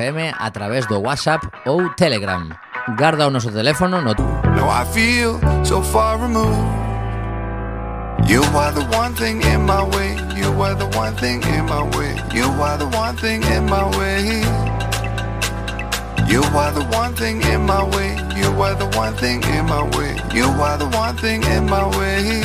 FM a través do WhatsApp ou Telegram. Garda o noso teléfono no No, I feel so far removed. You are the one thing in my way. You are the one thing in my way. You are the one thing in my way. You are the one thing in my way. You are the one thing in my way. You are the one thing in my way.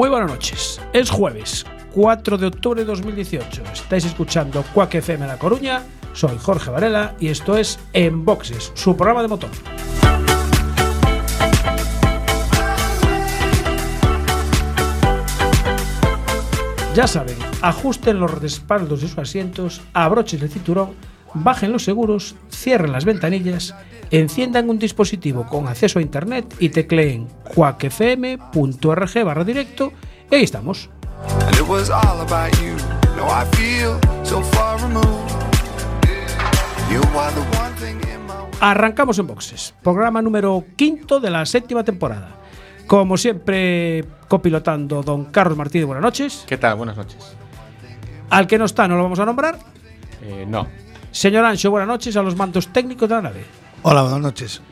Muy buenas noches. Es jueves, 4 de octubre de 2018. Estáis escuchando Quack FM La Coruña. Soy Jorge Varela y esto es En Boxes, su programa de motor. Ya saben, ajusten los respaldos de sus asientos, abrochen el cinturón, bajen los seguros, cierren las ventanillas, enciendan un dispositivo con acceso a internet y tecleen quackfm.org barra directo y ahí estamos. Arrancamos en boxes, programa número quinto de la séptima temporada. Como siempre, copilotando don Carlos Martínez, buenas noches. ¿Qué tal? Buenas noches. Al que no está, no lo vamos a nombrar. Eh, no. Señor Ancho, buenas noches a los mandos técnicos de la nave. Hola, buenas noches.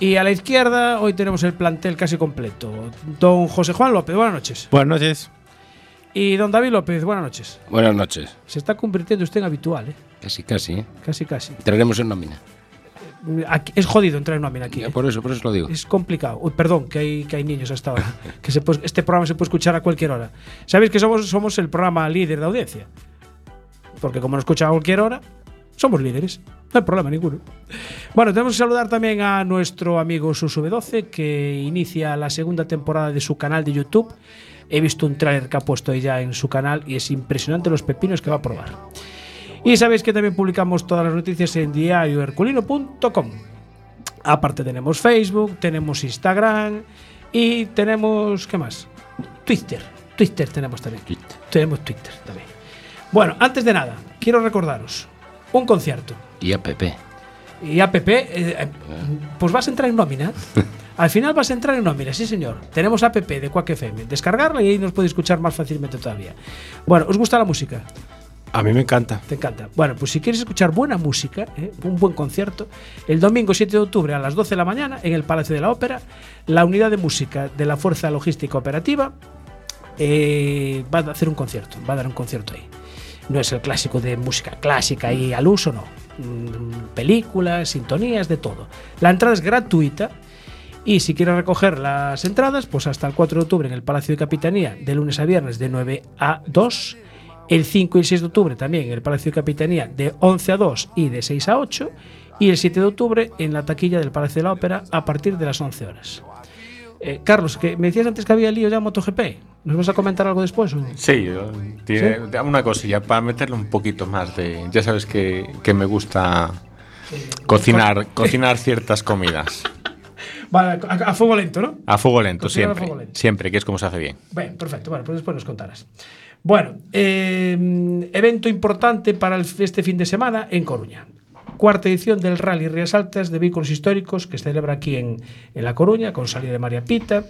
Y a la izquierda, hoy tenemos el plantel casi completo. Don José Juan López, buenas noches. Buenas noches. Y don David López, buenas noches. Buenas noches. Se está convirtiendo usted en habitual, ¿eh? Casi, casi. ¿eh? Casi, casi. Entraremos en nómina. Aquí- es jodido entrar en nómina aquí. Ya, ¿eh? por eso, por eso lo digo. Es complicado. Uy, perdón, que hay, que hay niños hasta ahora. que se puede- este programa se puede escuchar a cualquier hora. Sabéis que somos, somos el programa líder de audiencia. Porque como nos escuchan a cualquier hora, somos líderes. No hay problema ninguno. Bueno, tenemos que saludar también a nuestro amigo Susube12, que inicia la segunda temporada de su canal de YouTube. He visto un tráiler que ha puesto ya en su canal y es impresionante los pepinos que va a probar. Y sabéis que también publicamos todas las noticias en diarioherculino.com. Aparte tenemos Facebook, tenemos Instagram y tenemos ¿qué más? Twitter. Twitter tenemos también. Twitter. Tenemos Twitter también. Bueno, antes de nada, quiero recordaros un concierto. Y APP. Y APP, eh, eh, pues vas a entrar en nómina. Al final vas a entrar en nómina, sí señor. Tenemos APP de Quack FM. Descargarla y ahí nos puede escuchar más fácilmente todavía. Bueno, ¿os gusta la música? A mí me encanta. Te encanta. Bueno, pues si quieres escuchar buena música, ¿eh? un buen concierto, el domingo 7 de octubre a las 12 de la mañana en el Palacio de la Ópera, la unidad de música de la Fuerza Logística Operativa eh, va a hacer un concierto, va a dar un concierto ahí. No es el clásico de música clásica y al uso, no. Mm, Películas, sintonías, de todo. La entrada es gratuita y si quieres recoger las entradas, pues hasta el 4 de octubre en el Palacio de Capitanía, de lunes a viernes de 9 a 2. El 5 y el 6 de octubre también en el Palacio de Capitanía de 11 a 2 y de 6 a 8. Y el 7 de octubre en la taquilla del Palacio de la Ópera a partir de las 11 horas. Eh, Carlos, que me decías antes que había lío ya en MotoGP. ¿Nos vas a comentar algo después? o? Sí, una cosilla para meterle un poquito más de. Ya sabes que, que me gusta cocinar, cocinar ciertas comidas. Vale, a, a fuego lento, ¿no? A fuego lento, Cocinar siempre. fuego lento. Siempre, que es como se hace bien. Bueno, perfecto. Bueno, pues después nos contarás. Bueno, eh, evento importante para el- este fin de semana en Coruña. Cuarta edición del Rally Rías Altas de Vehículos Históricos que se celebra aquí en, en La Coruña con salida de María Pita.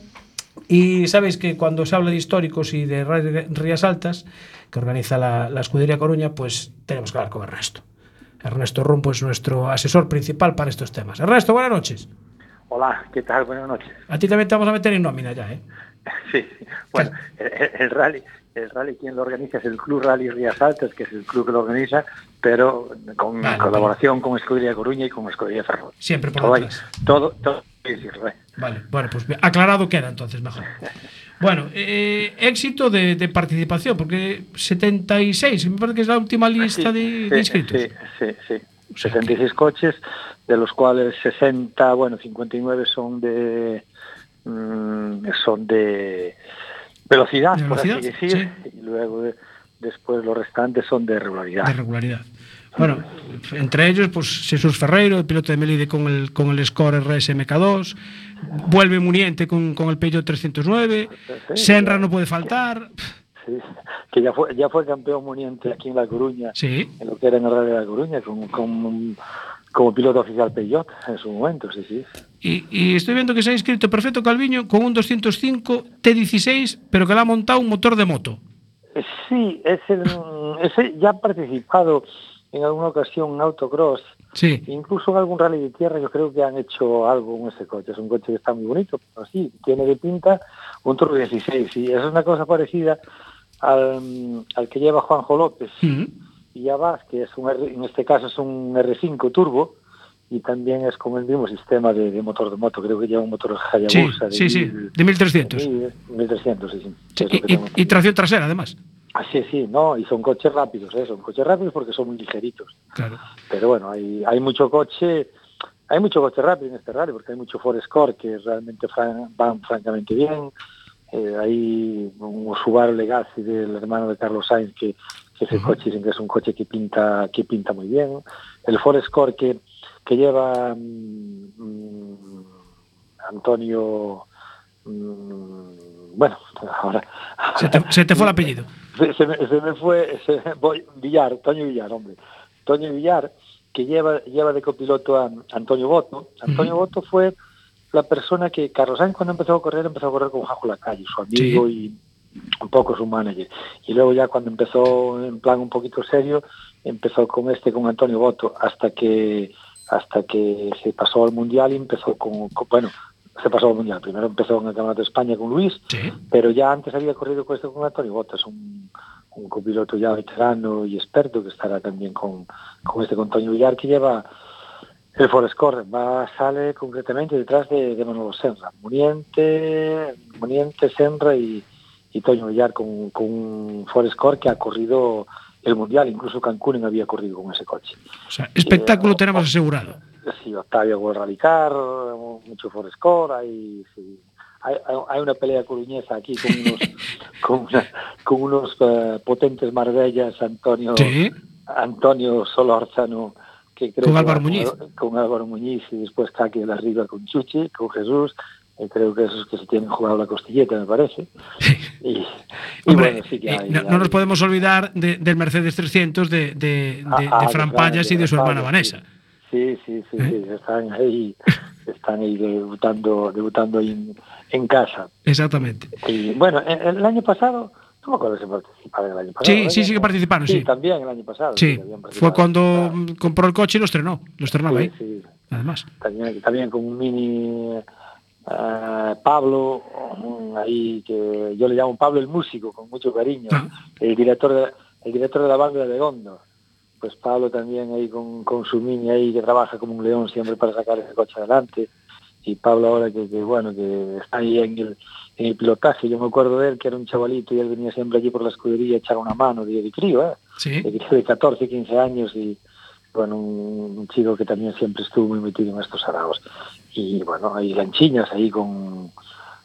Y sabéis que cuando se habla de históricos y de Rally Rías Altas, que organiza la, la Escudería Coruña, pues tenemos que hablar con Ernesto. Ernesto Rumpo es nuestro asesor principal para estos temas. Ernesto, buenas noches. Hola, ¿qué tal? Buenas noches. A ti también te vamos a meter en nómina ya, ¿eh? Sí, sí. bueno, el, el rally, el rally quien lo organiza es el Club Rally Rías Altas, que es el club que lo organiza, pero con Vale, colaboración con Escudería Coruña y con Escudería Ferrol. Siempre por todo, ahí- detrás. todo, todo, ¿eh? Vale, bueno, pues aclarado queda entonces mejor. Bueno, eh, éxito de, de participación, porque 76, me parece que es la última lista Sí, de inscritos. Sí, sí, sí. O sea 76 coches, de los cuales 60, bueno, 59 son de mm, son de velocidad, De por así velocidad, decir, y luego de- después los restantes son de regularidad. De regularidad. Bueno, entre ellos, pues Jesús Ferreiro, el piloto de Melide con el, con el Score RSMK2, vuelve Muniente con, con el Peugeot 309, Senra no puede faltar. Sí, que ya fue, ya fue campeón muniente aquí en La Coruña, Sí, en lo que era en el Rally de La Coruña, con, con- como piloto oficial Peugeot en su momento, sí, sí. Y, y estoy viendo que se ha inscrito Perfecto Calviño con un 205 T16, pero que le ha montado un motor de moto. Sí, ese, ese ya ha participado en alguna ocasión en autocross, Sí, incluso en algún rally de tierra, yo creo que han hecho algo con ese coche. Es un coche que está muy bonito, pero sí, tiene de pinta un Turbo 16. Y eso es una cosa parecida al, al que lleva Juanjo López y Abbas, que es un R- en este caso es un R5 turbo y también es con el mismo sistema de, de motor de moto. Creo que lleva un motor sí, Hayabusa de sí, sí, mil- de 1300. mil- 1300, sí, sí. Sí, y, tengo y- y tracción trasera, además. Ah, sí, sí, no, y son coches rápidos, ¿eh? son coches rápidos porque son muy ligeritos. Claro. Pero bueno, hay, hay mucho coche, hay mucho coche rápido en este rally porque hay mucho Ford Score que realmente fran- van francamente bien. Eh, hay un Subaru Legacy del hermano de Carlos Sainz que, que ese coche dicen que es un coche que pinta que pinta muy bien. El Ford Score que, que lleva mm, mm, Antonio mm, bueno, ahora Se te, se te fue el apellido. se, se me, se me fue se- voy, Villar, Toño Villar, hombre. Toño Villar, que lleva, lleva de copiloto a Antonio Boto. Antonio Boto fue la persona que Carlos Sainz cuando empezó a correr, empezó a correr con Jajo Lacalle, su amigo y un poco su manager. Y luego ya cuando empezó en plan un poquito serio, empezó con este, con Antonio Boto, hasta que hasta que se pasó al Mundial y empezó con, con- bueno, se pasó al Mundial. Primero empezó en el Campeonato de España con Luis, Sí. pero ya antes había corrido con este con Antonio Botas, un, un copiloto ya veterano y experto que estará también con, con este con Antonio Villar que lleva el Forest Core, va, sale concretamente detrás de, de Manolo Senra, Muniente, Muniente, Senra y, y Toño Villar con, con un Forest Core que ha corrido el Mundial, incluso Cancún había corrido con ese coche. O sea, espectáculo Eh, tenemos asegurado. Sí, Octavio World Rally Car, mucho Forest Core, hay, sí, hay, una pelea coruñesa aquí con unos, con una- con unos eh, potentes maravillas, Antonio, Sí. Antonio Solórzano, que creo Con que Álvaro va Muñiz. Con Álvaro Muñiz y después Caqui de la Riva con Chuchi, con Jesús, y creo que esos que se tienen jugado la costilleta, me parece. Y, y Hombre, bueno, sí que eh, hay- no, nos podemos olvidar de- del Mercedes 300 de, de, Ah, de ah, Fran claro, Payas y de su hermana Vanessa. Sí, sí, sí, ¿Eh? sí, están ahí, están ahí debutando, debutando en, en casa. Exactamente. Y bueno, el, el año pasado, no me acuerdo si participaron el año pasado. Sí, sí, sí que participaron, sí. también el año pasado. Sí, fue cuando Ah, compró el coche y lo estrenó. Lo estrenaba sí, ahí, sí, además. también, también con un mini eh, Pablo, ahí que yo le llamo Pablo el músico, con mucho cariño, Ah. el director de, el director de la banda de Gondo. Pues Pablo también ahí con, con su mini ahí que trabaja como un león siempre para sacar ese coche adelante. Y Pablo ahora que, que, bueno, que está ahí en el, en el pilotaje. Yo me acuerdo de él que era un chavalito y él venía siempre allí por la escudería a echar una mano de, de crío, ¿eh? Sí. de, de 14, 15 años y bueno, un, un chico que también siempre estuvo muy metido en estos araos. Y bueno, hay lanchiñas ahí con,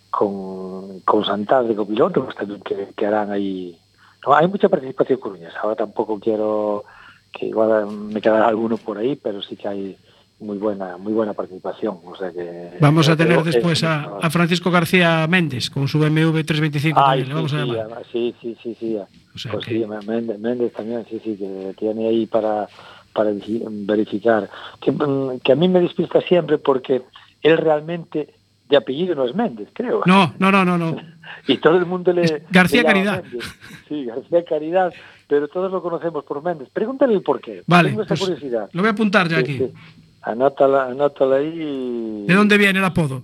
con, con Santal de copiloto, pues también que, que harán ahí. No, hay mucha participación coruñesa. Ahora tampoco quiero que igual me quedará alguno por ahí, pero sí que hay muy buena muy buena participación. O sea que Vamos a tener después es- a, a Francisco García Méndez con su BMW 325 Ay, también, le vamos sí, a sí, llamar. además, sí, sí, sí, sí. O sea pues que- sí, Méndez, Méndez también, sí, sí, que tiene ahí para, para verificar. Que, mm, que a mí me despista siempre porque él realmente de apellido no es Méndez, creo. No, no, no, no, no. Y todo el mundo le... García le Caridad. Méndez. Sí, García Caridad, pero todos lo conocemos por Méndez. Pregúntale el por qué. Vale, Tengo esa pues curiosidad. lo voy a apuntar ya Sí, aquí. sí. Anótala, anótala ahí. ¿De dónde viene el apodo?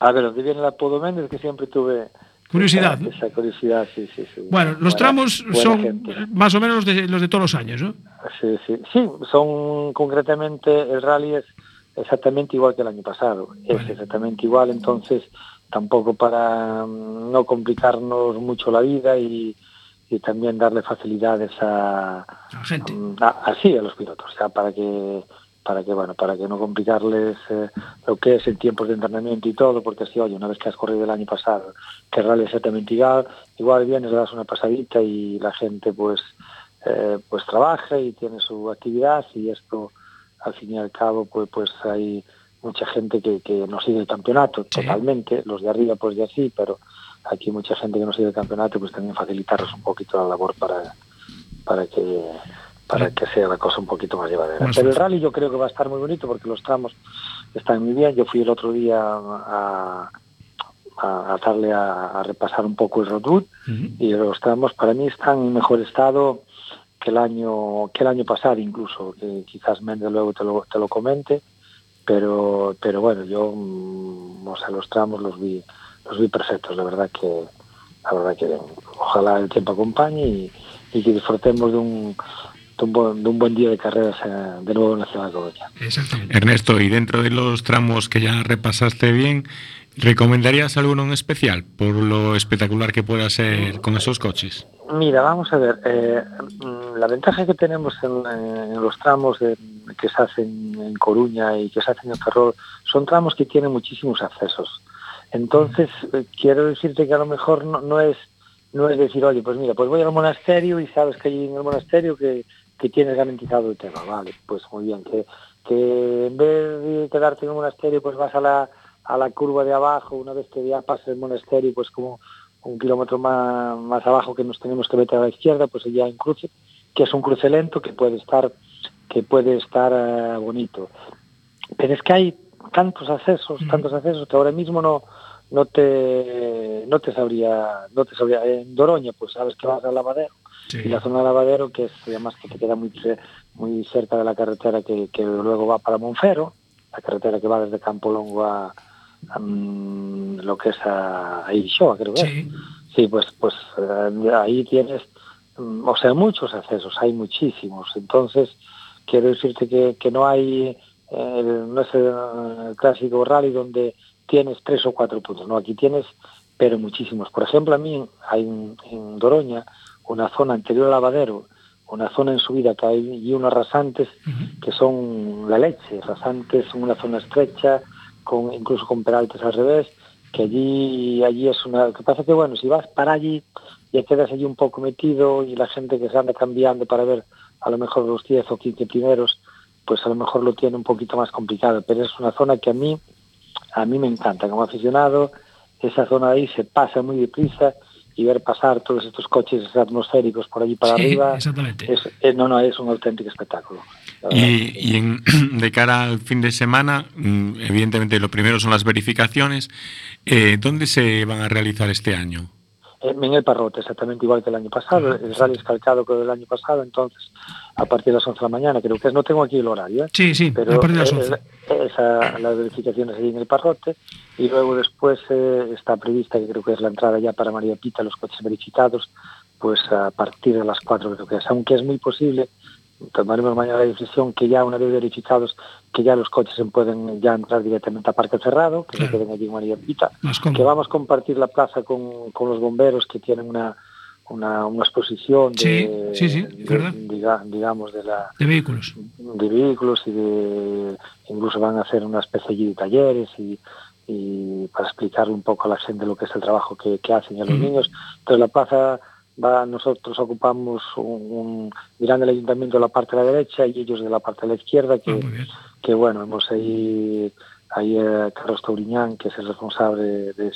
A ver, ¿dónde viene el apodo Méndez? Que siempre tuve... Curiosidad, Esa, curiosidad, sí, sí, sí. Bueno, los Buena- tramos buena son gente. más o menos los de, los de todos los años, ¿no? Sí, sí, sí, son concretamente el rally es exactamente igual que el año pasado, es exactamente igual, entonces tampoco para mm, no complicarnos mucho la vida y, y también darle facilidades a, La gente. mm, a- así a los pilotos, ya para que para que bueno, para que no complicarles eh, lo que es en tiempos de entrenamiento y todo, porque así, oye, una vez que has corrido el año pasado, que rally exactamente igual, igual vienes, le das una pasadita y la gente pues eh, pues trabaja y tiene su actividad y esto al fin y al cabo pues pues hay mucha gente que, que no sigue el campeonato Sí. totalmente, los de arriba pues ya sí, pero aquí mucha gente que no sigue el campeonato pues también facilitarles un poquito la labor para, para que para que sea la cosa un poquito más llevadera. Pero el rally yo creo que va a estar muy bonito porque los tramos están muy bien. Yo fui el otro día a, a, a darle a, a repasar un poco el road y los tramos para mí están en mejor estado que el año que el año pasado incluso que quizás Méndez luego te lo, te lo comente pero pero bueno yo mm, los tramos los vi los vi perfectos la verdad que la verdad que ojalá el tiempo acompañe y, y que disfrutemos de un de un, buen, de un buen día de carreras eh, de nuevo en la ciudad de Coruña. Exactamente. Ernesto, y dentro de los tramos que ya repasaste bien, ¿recomendarías alguno en especial por lo espectacular que pueda ser con esos coches? Mira, vamos a ver, eh, la ventaja que tenemos en, los tramos que se hacen en Coruña y que se hacen en Ferrol son tramos que tienen muchísimos accesos. Entonces, eh, quiero decirte que a lo mejor no, es no es decir, oye, pues mira, pues voy al monasterio y sabes que allí en el monasterio que, que tienes garantizado el tema, vale, pues muy bien, que, en vez de quedarte en el monasterio, pues vas a la, a la curva de abajo, una vez que ya pasas el monasterio, pues como un kilómetro más, más abajo que nos tenemos que meter a la izquierda, pues ya en cruce, que es un cruce lento que puede estar, que puede estar eh, bonito. Pero es que hay tantos accesos, tantos accesos que ahora mismo no no te no te sabría no te sabría en Doroña pues sabes que vas al lavadero Sí. y la zona de lavadero que es además que te queda muy muy cerca de la carretera que, que luego va para Monfero la carretera que va desde Campo Longo a, mm, lo que es a, a Irixoa, creo que es. Sí. Sí, pues, pues eh, ahí tienes, mm, o sea, muchos accesos, hay muchísimos. Entonces, quiero decirte que, que no hay, eh, no es el, clásico rally donde tienes tres o cuatro puntos, no, aquí tienes, pero muchísimos. Por ejemplo, a mí hay en, en Doroña una zona anterior al lavadero, una zona en subida que hay y unos rasantes que son la leche, rasantes, una zona estrecha, incluso con peraltes al revés, que allí allí es una... Lo que pasa que, bueno, si vas para allí, ya quedas allí un poco metido y la gente que se anda cambiando para ver a lo mejor los 10 o 15 primeros, pues a lo mejor lo tiene un poquito más complicado, pero es una zona que a mí, a mí me encanta como aficionado, esa zona ahí se pasa muy deprisa y ver pasar todos estos coches atmosféricos por allí para Sí, arriba, exactamente. es, eh, no, no, es un auténtico espectáculo. y en- de cara al fin de semana, mm, evidentemente lo primero son las verificaciones. Eh, ¿Dónde se van a realizar este año? En el Parrote, exactamente igual que el año pasado. El rally es calcado con el año pasado, entonces a partir de las 11 de la mañana, creo que es, no tengo aquí el horario, ¿eh? Sí, sí, pero a partir de las eh, 11. eh, esa, allí en el Parrote y luego después eh, está prevista, que creo que es la entrada ya para María Pita, los coches verificados, pues a partir de las 4 creo que es, aunque es muy posible, tomaremos mañana la decisión que ya una vez verificados, que ya los coches se pueden ya entrar directamente a parque cerrado, que se queden allí en María Pita, Más que vamos a compartir la plaza con, con los bomberos que tienen una, una, una exposición de, Sí, sí, sí, de- diga- digamos de la De vehículos. de vehículos y de incluso van a hacer una especie allí de talleres y, y para explicarle un poco a la gente lo que es el trabajo que, que hacen y a los niños. Entonces la plaza va, nosotros ocupamos un, un mirando el ayuntamiento de la parte de la derecha y ellos de la parte de la izquierda que, Ah, que bueno, hemos ahí, ahí eh, Carlos Tauriñán, que es el responsable de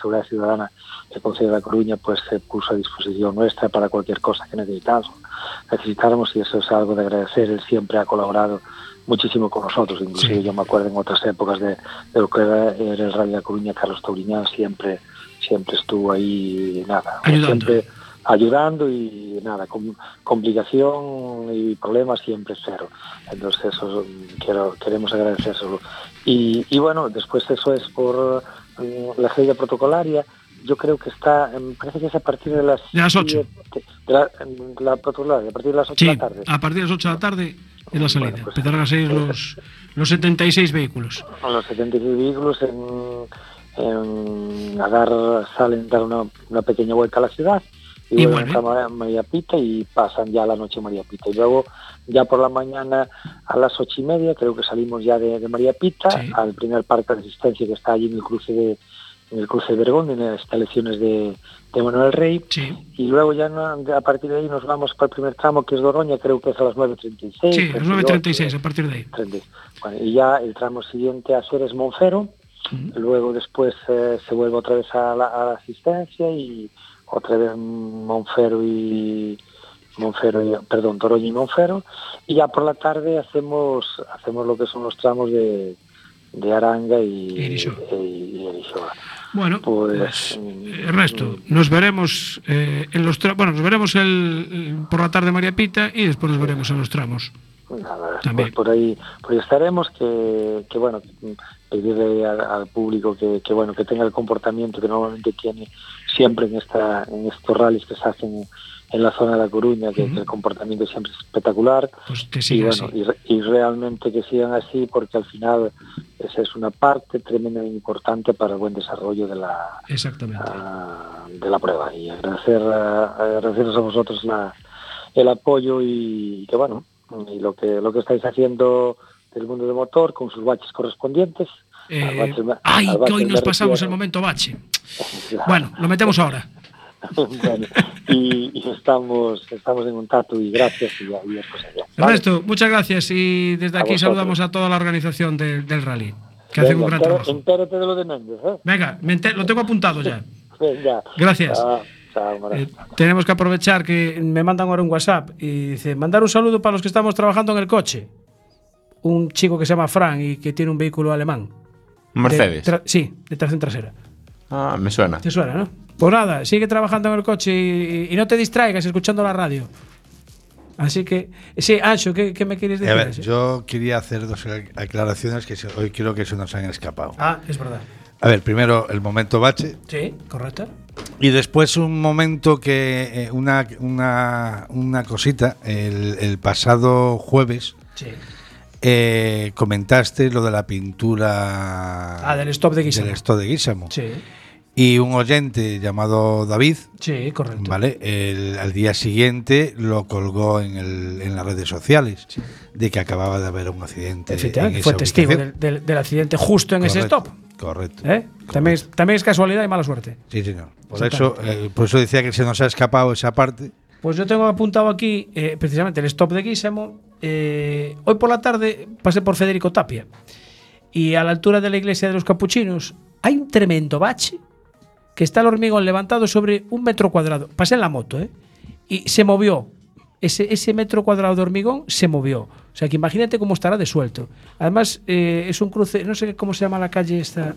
Seguridad Ciudadana del Consejo de La Coruña, pues se puso a disposición nuestra para cualquier cosa que necesitamos, necesitáramos y eso es algo de agradecer, él siempre ha colaborado muchísimo con nosotros, inclusive Sí. yo me acuerdo en otras épocas de, de lo que era, era el Rally de La Coruña, Carlos Tauriñán siempre, siempre estuvo ahí, nada, Ayudando. siempre ayudando y nada, con complicación y problemas siempre cero. Entonces eso quiero, queremos agradecérselo. Y, y bueno, después eso es por mm, la gira protocolaria. Yo creo que está, me parece que es a partir de las... De las ocho. siete- De la, de la protocolaria, a partir de las 8 Sí, de la tarde. a partir de las 8 de la tarde es la salida. Bueno, pues- Empezarán a salir los, los 76 vehículos. Los 76 vehículos en, en a dar, salen dar una, una pequeña vuelta a la ciudad y, Y vuelven a María, Pita y pasan ya la noche María Pita. Y luego ya por la mañana a las ocho y media creo que salimos ya de, de María Pita Sí. al primer parque de asistencia que está allí en el cruce de, en el cruce de Vergón, en las instalaciones de, de Manuel Rey. Sí. Y luego ya a partir de ahí nos vamos para el primer tramo, que es Doroña, creo que es a las 9.36. Sí, las 9.36 a partir de ahí. 30. Bueno, y ya el tramo siguiente a ser es Monfero, luego después eh, se vuelve otra vez a la, a la asistencia y otra vez Monfero y Monfero y, perdón, Toroño y Monfero y ya por la tarde hacemos hacemos lo que son los tramos de, de Aranga y, Erixoa. Bueno, Pues, pues, mm, Ernesto, nos veremos eh, en los tra- bueno, nos veremos el, por la tarde María Pita y después nos veremos en los tramos. Nada, También. pues por ahí, por ahí estaremos, que, que bueno, pedirle al, al público que, que bueno, que tenga el comportamiento que normalmente tiene siempre en esta, en estos rallies que se hacen en la zona de La Coruña, que, el comportamiento siempre es espectacular. Pues que y bueno, así. y, y realmente que sigan así, porque al final esa es una parte tremendamente importante para el buen desarrollo de la, Exactamente. ah, de la prueba. Y agradecer, agradeceros a vosotros la, el apoyo y que bueno, y lo que lo que estáis haciendo del mundo del motor con sus baches correspondientes. Eh, ay, que hoy nos pasamos el momento bache. Bueno, lo metemos ahora. Bueno, y, y estamos estamos en contacto y gracias y, y. Ernesto, muchas gracias y desde aquí saludamos a toda la organización de- del rally, que hacen un Venga, gran entero- trabajo. entérate de lo de Méndez, ¿eh? Venga, me enter- lo tengo apuntado ya. Venga. Gracias. Chao, chao, Mara. Eh, tenemos que aprovechar que me mandan ahora un WhatsApp y dice, mandar un saludo para los que estamos trabajando en el coche. Un chico que se llama Fran y que tiene un vehículo alemán. Mercedes. De tra- sí, de tracción trasera. Ah, me suena. Te suena, ¿no? Pues nada, sigue trabajando en el coche y, y no te distraigas escuchando la radio. Así que, sí, Ancho, ¿qué, qué me quieres A decir? ver, Ancho? yo quería hacer dos aclaraciones que hoy creo que se nos han escapado. Ah, es verdad. A ver, primero el momento bache Sí, correcto. y después un momento que eh, una, una, una cosita. El, el pasado jueves Sí. Eh, comentaste lo de la pintura Ah, del stop de Guisamo. del stop de Guisamo. Sí, Y un oyente llamado David, sí, correcto. ¿vale? El- al día siguiente lo colgó en, el- en las redes sociales de que acababa de haber un accidente. Efectivamente, fue testigo del, ubicación. del- del accidente justo en ese stop. Correcto. ¿eh? También, es, también es casualidad y mala suerte. Sí, señor. Por eso, eh, por eso decía que se nos ha escapado esa parte. Pues yo tengo apuntado aquí eh, precisamente el stop de Guisamo. Eh, hoy por la tarde pasé por Federico Tapia y a la altura de la iglesia de los capuchinos hay un tremendo bache que está el hormigón levantado sobre un metro cuadrado. Pasé en la moto, ¿eh? Y se movió. Ese, metro cuadrado de hormigón se movió. O sea que imagínate cómo estará de suelto. Además, eh, es un cruce, no sé cómo se llama la calle esta.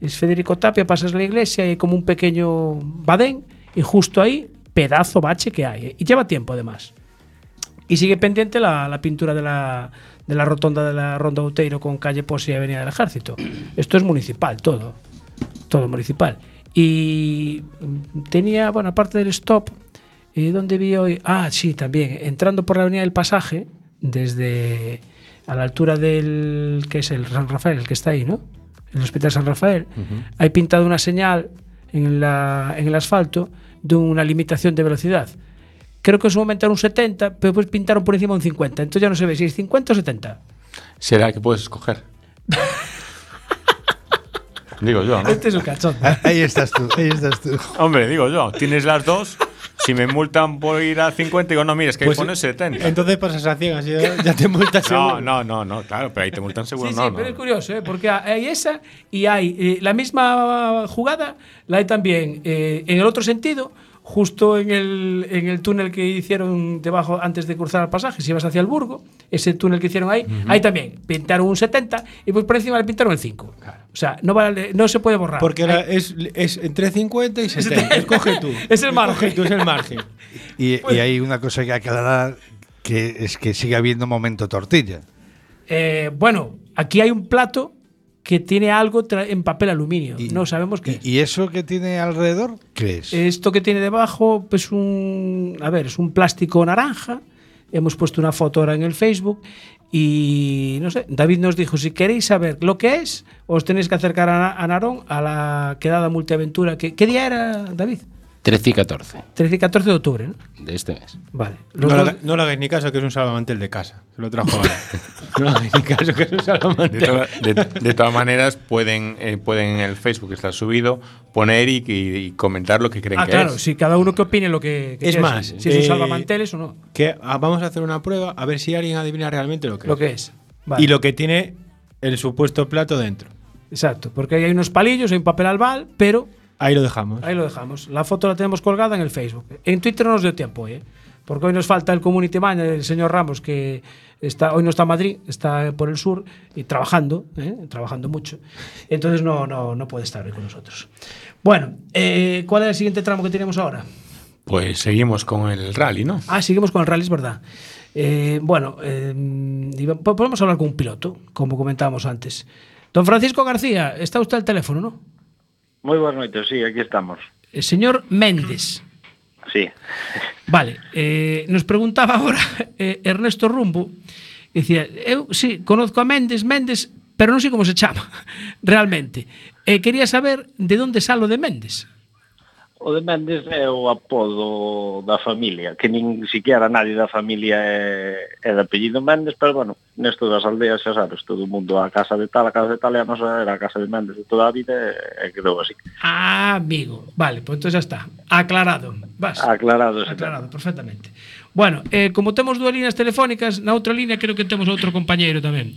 Es Federico Tapia, pasas la iglesia y hay como un pequeño badén y justo ahí, pedazo bache que hay. Y lleva tiempo además. Y sigue pendiente la, la pintura de la, de la rotonda de la Ronda Outeiro con calle Posi y Avenida del Ejército. Esto es municipal, todo. Todo municipal. Y tenía, bueno, aparte del stop, ¿y dónde vi hoy? Ah, sí, también. Entrando por la Avenida del Pasaje, desde a la altura del, que es el San Rafael, el que está ahí, ¿no? El Hospital San Rafael. Hay pintado una señal en, la, en el asfalto de una limitación de velocidad. Creo que en su momento era un 70, pero después pintaron por encima un 50. Entonces ya no se ve si es 50 o 70. ¿Será que puedes escoger? digo yo, ¿no? Este es un cachón. Ah, Ahí estás tú, ahí estás tú. Hombre, digo yo, tienes las dos. Si me multan por ir a 50, digo, no, mira, es que Pues, ahí pone 70. Entonces pasas a ciegas, ya, ya te multas No, seguro. no, no, no, claro, pero ahí te multan seguro. Sí, no, sí, no. pero es curioso, ¿eh? porque hay esa y hay eh, la misma jugada, la hay también eh, en el otro sentido, justo en el, en el túnel que hicieron debajo antes de cruzar el pasaje, si vas hacia el Burgo, ese túnel que hicieron ahí, ahí también pintaron un 70 y pues por encima le pintaron el 5. O sea, no, vale, no se puede borrar. Porque era- es, es entre 50 y 70. Escoge tú. Es el margen. Escoge tú, es el margen. Y, Pues y hay una cosa que aclarar, que es que sigue habiendo momento tortilla. Eh, bueno, aquí hay un plato que tiene algo en papel aluminio. Y- no sabemos qué es. ¿Y, y eso que tiene alrededor? ¿Qué es? Esto que tiene debajo, pues un. A ver, es un plástico naranja. Hemos puesto una foto ahora en el Facebook. Y no sé, David nos dijo: si queréis saber lo que es, os tenéis que acercar a, a Narón a la quedada multiaventura. que ¿Qué día era, David? 13 y 14 13 y 14 de octubre, ¿no? de este mes. Vale. No, dos- no le hagáis ni caso que es un salvamantel de casa. Se lo trajo ahora. no le hagáis ni caso que es un De, salvamantel. toda- de- de todas maneras, pueden, eh, pueden en el Facebook que está subido poner y, y- y comentar lo que creen ah, que claro, es. sí, cada uno que opine lo que, que Es más, si, si es un eh, salvamanteles o no. Que ah, vamos a hacer una prueba a ver si alguien adivina realmente lo que Lo es. que es. Vale. Y lo que tiene el supuesto plato dentro. Exacto, porque ahí hay unos palillos, hay un papel albal, pero Ahí lo dejamos. ahí lo dejamos. La foto la tenemos colgada en el Facebook. En Twitter no nos dio tiempo, ¿eh? Porque hoy nos falta el community manager, el señor Ramos, que está hoy no está en Madrid, está por el sur y trabajando, ¿eh? trabajando mucho. Entonces no, no, no puede estar hoy con nosotros. Bueno, eh, ¿cuál es el siguiente tramo que tenemos ahora? Pues seguimos con el rally, ¿no? Ah, seguimos con el rally, es verdad. Eh, bueno, eh, podemos hablar con un piloto, como comentábamos antes. Don Francisco García, está usted al teléfono, ¿no? Moi boas noites, sí, aquí estamos. Eh, señor Méndez. Sí. Vale, eh, nos preguntaba agora eh, Ernesto Rumbo, dicía, eu sí, conozco a Méndez, Méndez, pero non sei como se chama realmente. Eh, quería saber de onde salo de Méndez o de Méndez é o apodo da familia, que nin siquiera nadie da familia é, é de apellido Méndez, pero bueno, nesto das aldeas xa sabes, todo o mundo a casa de tal, a casa de tal, e a nosa era a casa de Méndez de toda a vida e quedou así. Ah, amigo, vale, pois pues, entón xa está, aclarado, vas. Aclarado, sí, Aclarado, perfectamente. Bueno, eh, como temos dúas líneas telefónicas, na outra línea creo que temos outro compañeiro tamén.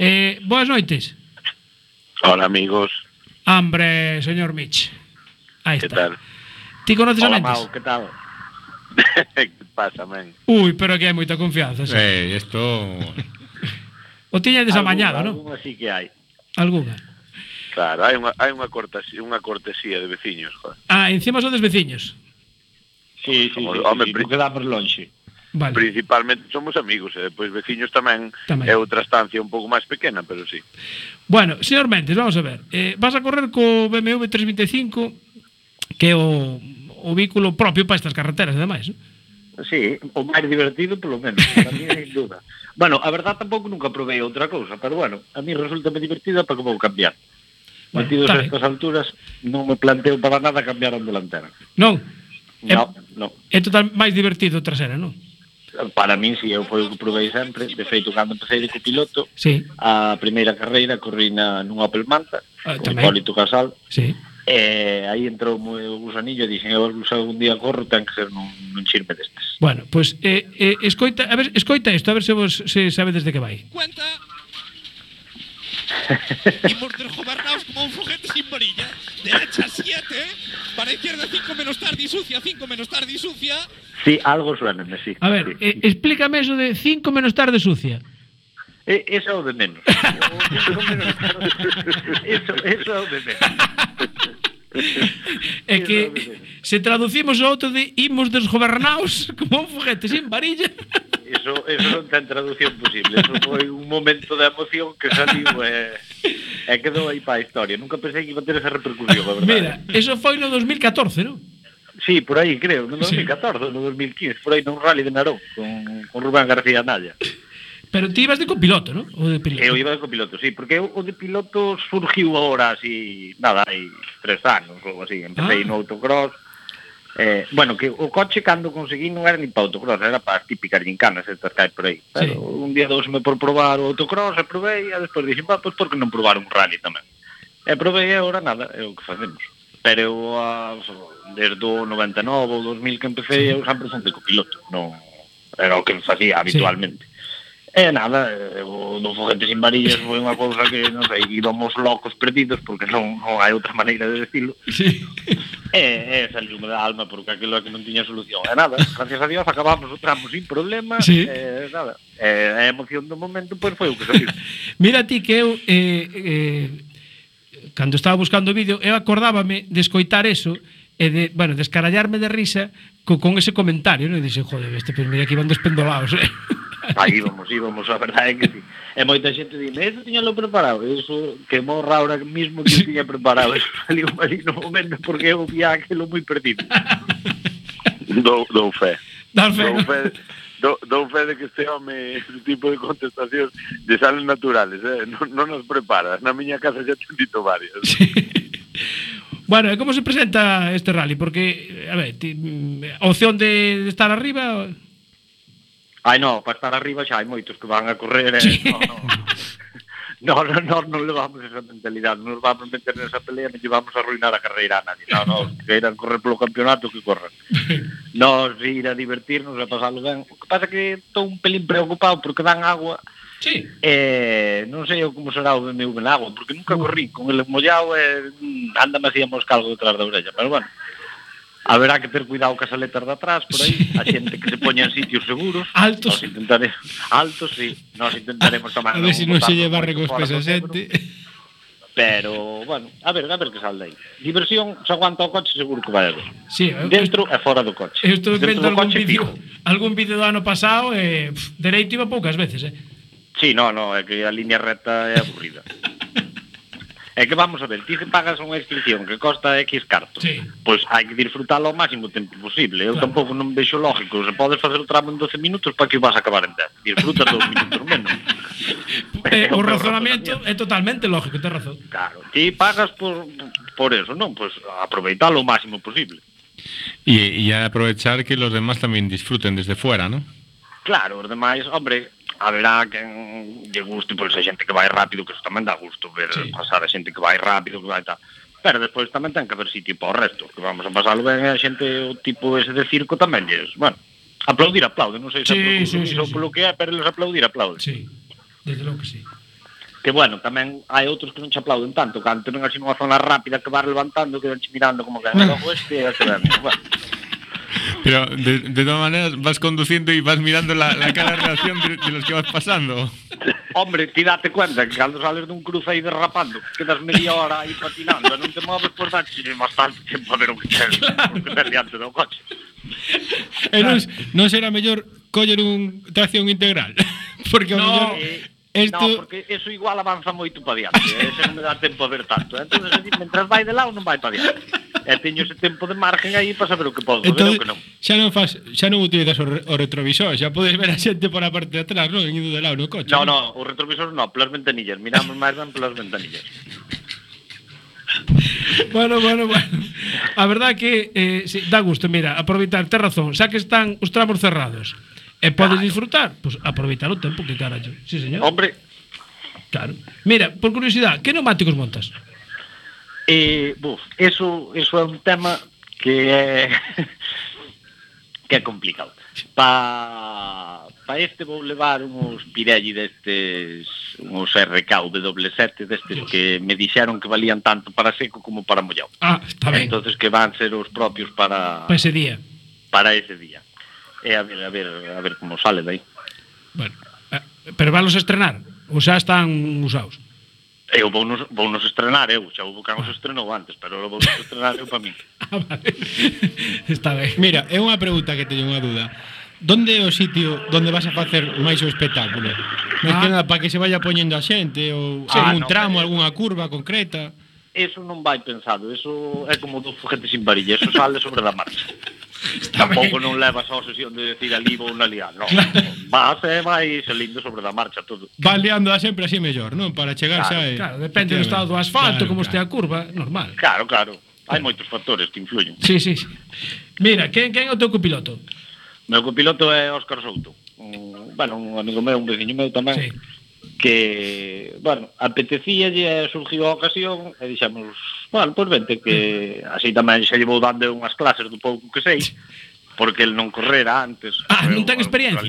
Eh, boas noites. Hola, amigos. Hombre, señor Mitch. Ahí ¿Qué está. Tal? Ti conoces Hola, a Mentes? Mau, que tal? ¿Qué pasa, men? Ui, pero que hai moita confianza. Sí. Eh, isto... o tiñedes amañado, non? Alguna sí que hai. Alguna. Claro, hai unha, hai unha, cortesía, unha cortesía de veciños. Joder. Ah, encima son dos veciños. Sí, sí, somos, sí, home, sí, sí, quedamos lonxe. Vale. Principalmente somos amigos, eh, e depois veciños tamén, tamén é outra estancia un pouco máis pequena, pero sí. Bueno, señor Méndez, vamos a ver. Eh, vas a correr co BMW 325 que é o, o vehículo propio para estas carreteras, ademais. Non? Sí, o máis divertido, polo menos, para mí, sin duda. Bueno, a verdad tampouco nunca provei outra cousa, pero bueno, a mí resulta me divertida para como cambiar. Bueno, Metidos a estas alturas, non me planteo para nada cambiar a delantera. Non? No, é, no. é total máis divertido trasera, non? Para min, si, sí, eu foi o que provei sempre. De feito, cando empecé de copiloto, sí. a primeira carreira corri na, nun Opel Manta, ah, con Hipólito Casal. Sí e aí entrou o gusanillo e dixen, eu algún día corro, ten que ser nun, nun chirme destes. Bueno, pois pues, eh, eh, escoita, a ver, escoita isto, a ver se vos se sabedes de que vai. cuenta Imos desgobernados como un foguete sin varilla. Derecha 7, para izquierda 5 menos tarde y sucia, 5 menos tarde y sucia. Sí, algo suéname, sí. A ver, eh, explícame eso de 5 menos tarde sucia. E, Ese é o de menos. Eso, é o de menos. É que se traducimos o outro de imos desgobernaos como un foguete sin varilla. Eso, eso non ten traducción posible. Eso foi un momento de emoción que saliu e, e quedou aí para a historia. Nunca pensei que iba a ter esa repercusión, a verdade. Mira, eso foi no 2014, non? Sí, por aí creo, no 2014, sí. no 2015, por aí nun rally de Narón con, con Rubén García Nalla. Pero ti ibas de copiloto, non? O de piloto. Eu iba de copiloto, sí, porque o de piloto surgiu agora así, nada, hai tres anos ou así. Empecé ah. no autocross. Eh, bueno, que o coche cando conseguí non era ni para autocross, era para as típicas gincanas estas que hai por aí. Pero sí. un día dos me por probar o autocross, e probei, e despois dixen, va, pois pues, por que non probar un rally tamén? E probei e agora nada, é o que facemos. Pero eu, a, desde o 99 ou 2000 que empecé, eu sempre fui de copiloto, non era o que me facía habitualmente. Sí E nada, eh, o do vou repetir Varillas foi unha cousa que, non sei, ídomos locos perdidos, porque non, non hai outra maneira de decirlo. Sí. E, e saliu da alma, porque aquilo que non tiña solución. E nada, gracias a Dios acabamos o tramo sin problema. Sí. E nada, e, a emoción do momento pois foi o que saliu. Mira ti que eu... Eh, eh, cando estaba buscando o vídeo, eu acordábame de escoitar eso e de, bueno, descarallarme de risa co, con ese comentario, non? E dixen, joder, este, pues mira que iban despendolados, eh? Aí íbamos, íbamos, a verdade é que sí. E moita xente dime, eso tiñalo preparado, eso que morra ahora mismo que tiña preparado, eso saliu ali no momento porque eu via aquilo moi perdido. Dou, dou fé. Dou fé. Dou fé. Dou, dou fe de que este home ese tipo de contestacións lle salen naturales, eh? non, non nos prepara. Na miña casa xa te dito varias. Sí. Bueno, e como se presenta este rally? Porque, a ver, ti, mm, opción de estar arriba Ai, non, para estar arriba xa hai moitos que van a correr. Eh? non, non. No, no, no, non levamos esa mentalidade, non nos vamos meter nesa pelea, non vamos a arruinar a carreira a nadie. Non, non, que queiran correr polo campeonato, que corran. Nos ir a divertirnos, a pasarlo ben. O que pasa que estou un pelín preocupado porque dan agua. Sí. Eh, non sei eu como será o meu ben agua, porque nunca corrí con el mollado e mm, eh, anda me hacíamos calgo detrás da orella, pero bueno. Haberá que ter cuidado cas aletas de atrás por aí, a xente que se poña en sitios seguros. Altos. Nos intentare, altos, sí. Nos intentaremos tomar A ver se si non se lleva recos pesa xente. Pero, bueno, a ver, a ver que sal aí. Diversión, se aguanta o coche, seguro que vai haber. Sí, eh. Dentro e fora do coche. Eu estou vendo algún coche, vídeo, fijo. algún vídeo do ano pasado, eh, pff, dereito iba poucas veces, eh? Sí, no, no, é que a liña recta é aburrida. É que vamos a ver, ti se pagas unha inscripción que costa X cartos, sí. pois hai que disfrutalo ao máximo tempo posible. Eu claro. tampouco non vexo lógico, se podes facer o tramo en 12 minutos, para que vas a acabar en 10? Disfruta dos minutos menos. Eh, o razonamento é totalmente lógico, tens razón. Claro, ti pagas por, por eso, non? Pois aproveitalo o máximo posible. Y, y aprovechar que los demás también disfruten desde fuera, ¿no? Claro, os demais, hombre, haberá quen lle guste pois a xente que vai rápido, que eso tamén dá gusto ver sí. pasar a xente que vai rápido, que vai tal. Pero despois tamén ten que haber sitio para o resto, que vamos a pasarlo ben a xente o tipo ese de circo tamén lles, bueno, aplaudir, aplaude, non sei se sí, aplaudir, sí, sí, sí. polo que é, pero eles aplaudir, aplaude. Sí, desde logo que sí. Que bueno, tamén hai outros que non che aplauden tanto, canto non así nunha zona rápida que vas levantando, que vanche mirando como que, logo este, este, bueno. Pero de, de, todas maneras vas conduciendo y vas mirando la, la cara de reacción de, de, los que vas pasando. Hombre, ti date cuenta que cando sales dun cruce aí derrapando, quedas media hora aí patinando e non te moves por dar bastante tempo a ver o que tes, o que tes diante do coche. E eh, non, non será mellor coller un tracción integral, porque no. mellor... Eh, Esto... No, porque eso igual avanza moito para diante, eh? se non me dá tempo a ver tanto. Entón, mientras vai de lado non vai para diante e teño ese tempo de margen aí para saber o que podo entón, ver o que non. Xa non faz, xa non utilizas o, re, o retrovisor, xa podes ver a xente por a parte de atrás, non? Indo de lado no coche. No, no, o retrovisor non, pelas ventanillas, miramos máis ben pelas ventanillas. bueno, bueno, bueno. A verdad que eh, sí, dá gusto, mira, aproveitar, tes razón, xa que están os tramos cerrados e podes claro. disfrutar, pois pues, aproveitar o tempo que carallo. Sí, señor. Hombre. Claro. Mira, por curiosidade, que neumáticos montas? E, buf, eso, eso é un tema que é que é complicado. Pa, pa este vou levar uns pirelli destes, uns RK W7 destes que me dixeron que valían tanto para seco como para mollado. Ah, está ben. Entonces que van ser os propios para... Para ese día. Para ese día. E a ver, a ver, a ver como sale dai. Bueno, eh, pero valos a estrenar? Ou xa están usados? Eu vou nos, vou nos estrenar eu, xa o Bucán os estrenou antes, pero eu vou nos estrenar eu para min. ah, vale. Está ben. Mira, é unha pregunta que teño unha duda. Donde é o sitio donde vas a facer máis o espectáculo? Ah. Queda, para que se vaya poñendo a xente ou ah, algún no, tramo, pero... algunha curva concreta? Eso non vai pensado, eso é como do fujete sin varilla, eso sale sobre da marcha. Tampouco non levas a obsesión de decir ali vou na liar, non. Claro. Vas e vai salindo sobre da marcha todo. Va liando sempre así mellor, non? Para chegar claro, xa... E... Claro, depende do estado do asfalto, claro, como claro. este a curva, normal. Claro, claro. Hai moitos factores que influyen. Sí, sí. Mira, quen, quen é o teu copiloto? O meu copiloto é Óscar Souto. Un, bueno, un amigo meu, un veciño meu tamén. Sí que, bueno, apetecíalle, eh, surgiu a ocasión e dixemos, bueno, pois vente que así tamén xa llevou dando unhas clases do pouco que sei, porque el non correra antes. Ah, non ten experiencia.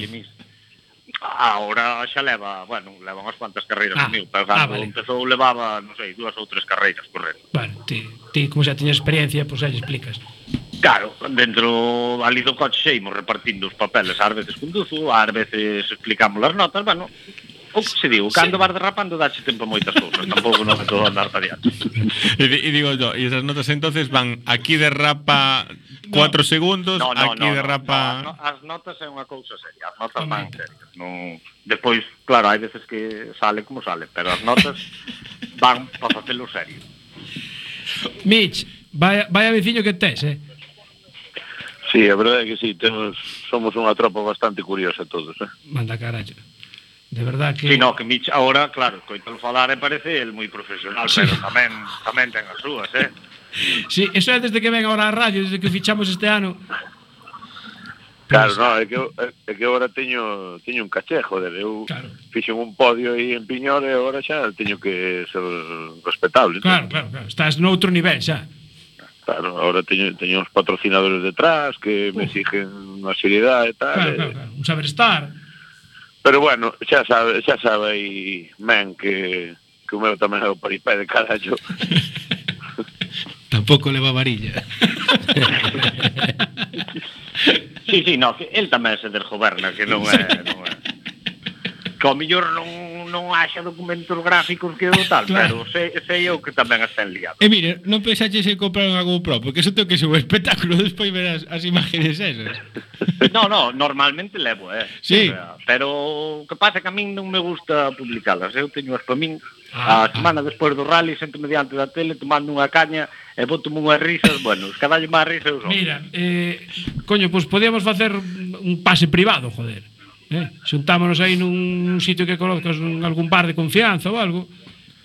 Ahora xa leva, bueno, leva unhas cuantas carreiras ah, comigo, pero ah, vale. empezou levaba, non sei, dúas ou tres carreiras correndo. Bueno, ti, ti como xa tiñas experiencia, pois pues, xa lle explicas. Claro, dentro ali do coche xeimos repartindo os papeles, ás veces conduzo, ás veces explicamos as notas, bueno, o que se digo, cando sí. vas derrapando dache tempo a moitas cousas, tampouco non é todo andar para diante. E, digo yo, e esas notas entonces van aquí derrapa 4 no. segundos, no, no, aquí no, derrapa... No, no, as notas é unha cousa seria, as notas van serias. Non... Despois, claro, hai veces que sale como sale, pero as notas van para facelo serio. Mitch, vai, vai veciño que tes, eh? Sí, a verdade é que sí, temos, somos unha tropa bastante curiosa todos, eh? Manda carallo. De verdad que... Sí, no, que Mitch ahora, claro, coitalo falar e parece el moi profesional, sí. pero tamén tamén ten as súas, eh? sí, eso é desde que ven agora a radio, desde que fichamos este ano. Claro, no, é que, é que agora teño teño un caché, joder, eu claro. fixen un podio aí en Piñor e agora xa teño que ser respetable. Claro, entón. claro, claro, estás noutro nivel xa. Claro, ahora teño, teño uns patrocinadores detrás que me exigen unha seriedade e tal. Claro, e... claro, claro. un saber estar. Pero bueno, xa sabe, xa sabe aí men que, que o meu tamén é o paripé de carallo. Tampouco leva varilla. sí, sí, no, que el tamén se desgoberna, que non é... Non é. Que ao mellor non non, haxa documentos gráficos que o tal, claro. pero sei, sei eu que tamén están liados. E mire, non pensaxe se comprar unha GoPro, porque eso ten que ser un espectáculo despois ver as, as imágenes esas. no, no, normalmente levo, eh. Sí. Pero o que pasa que a min non me gusta publicalas, eu teño as para min ah, a ah. semana despois do rally, sento mediante da tele, tomando unha caña e boto unhas risas, bueno, os cadallos máis risas eu son. Mira, eh, coño, pois pues podíamos facer un pase privado, joder eh? xuntámonos aí nun sitio que conozcas un, algún bar de confianza ou algo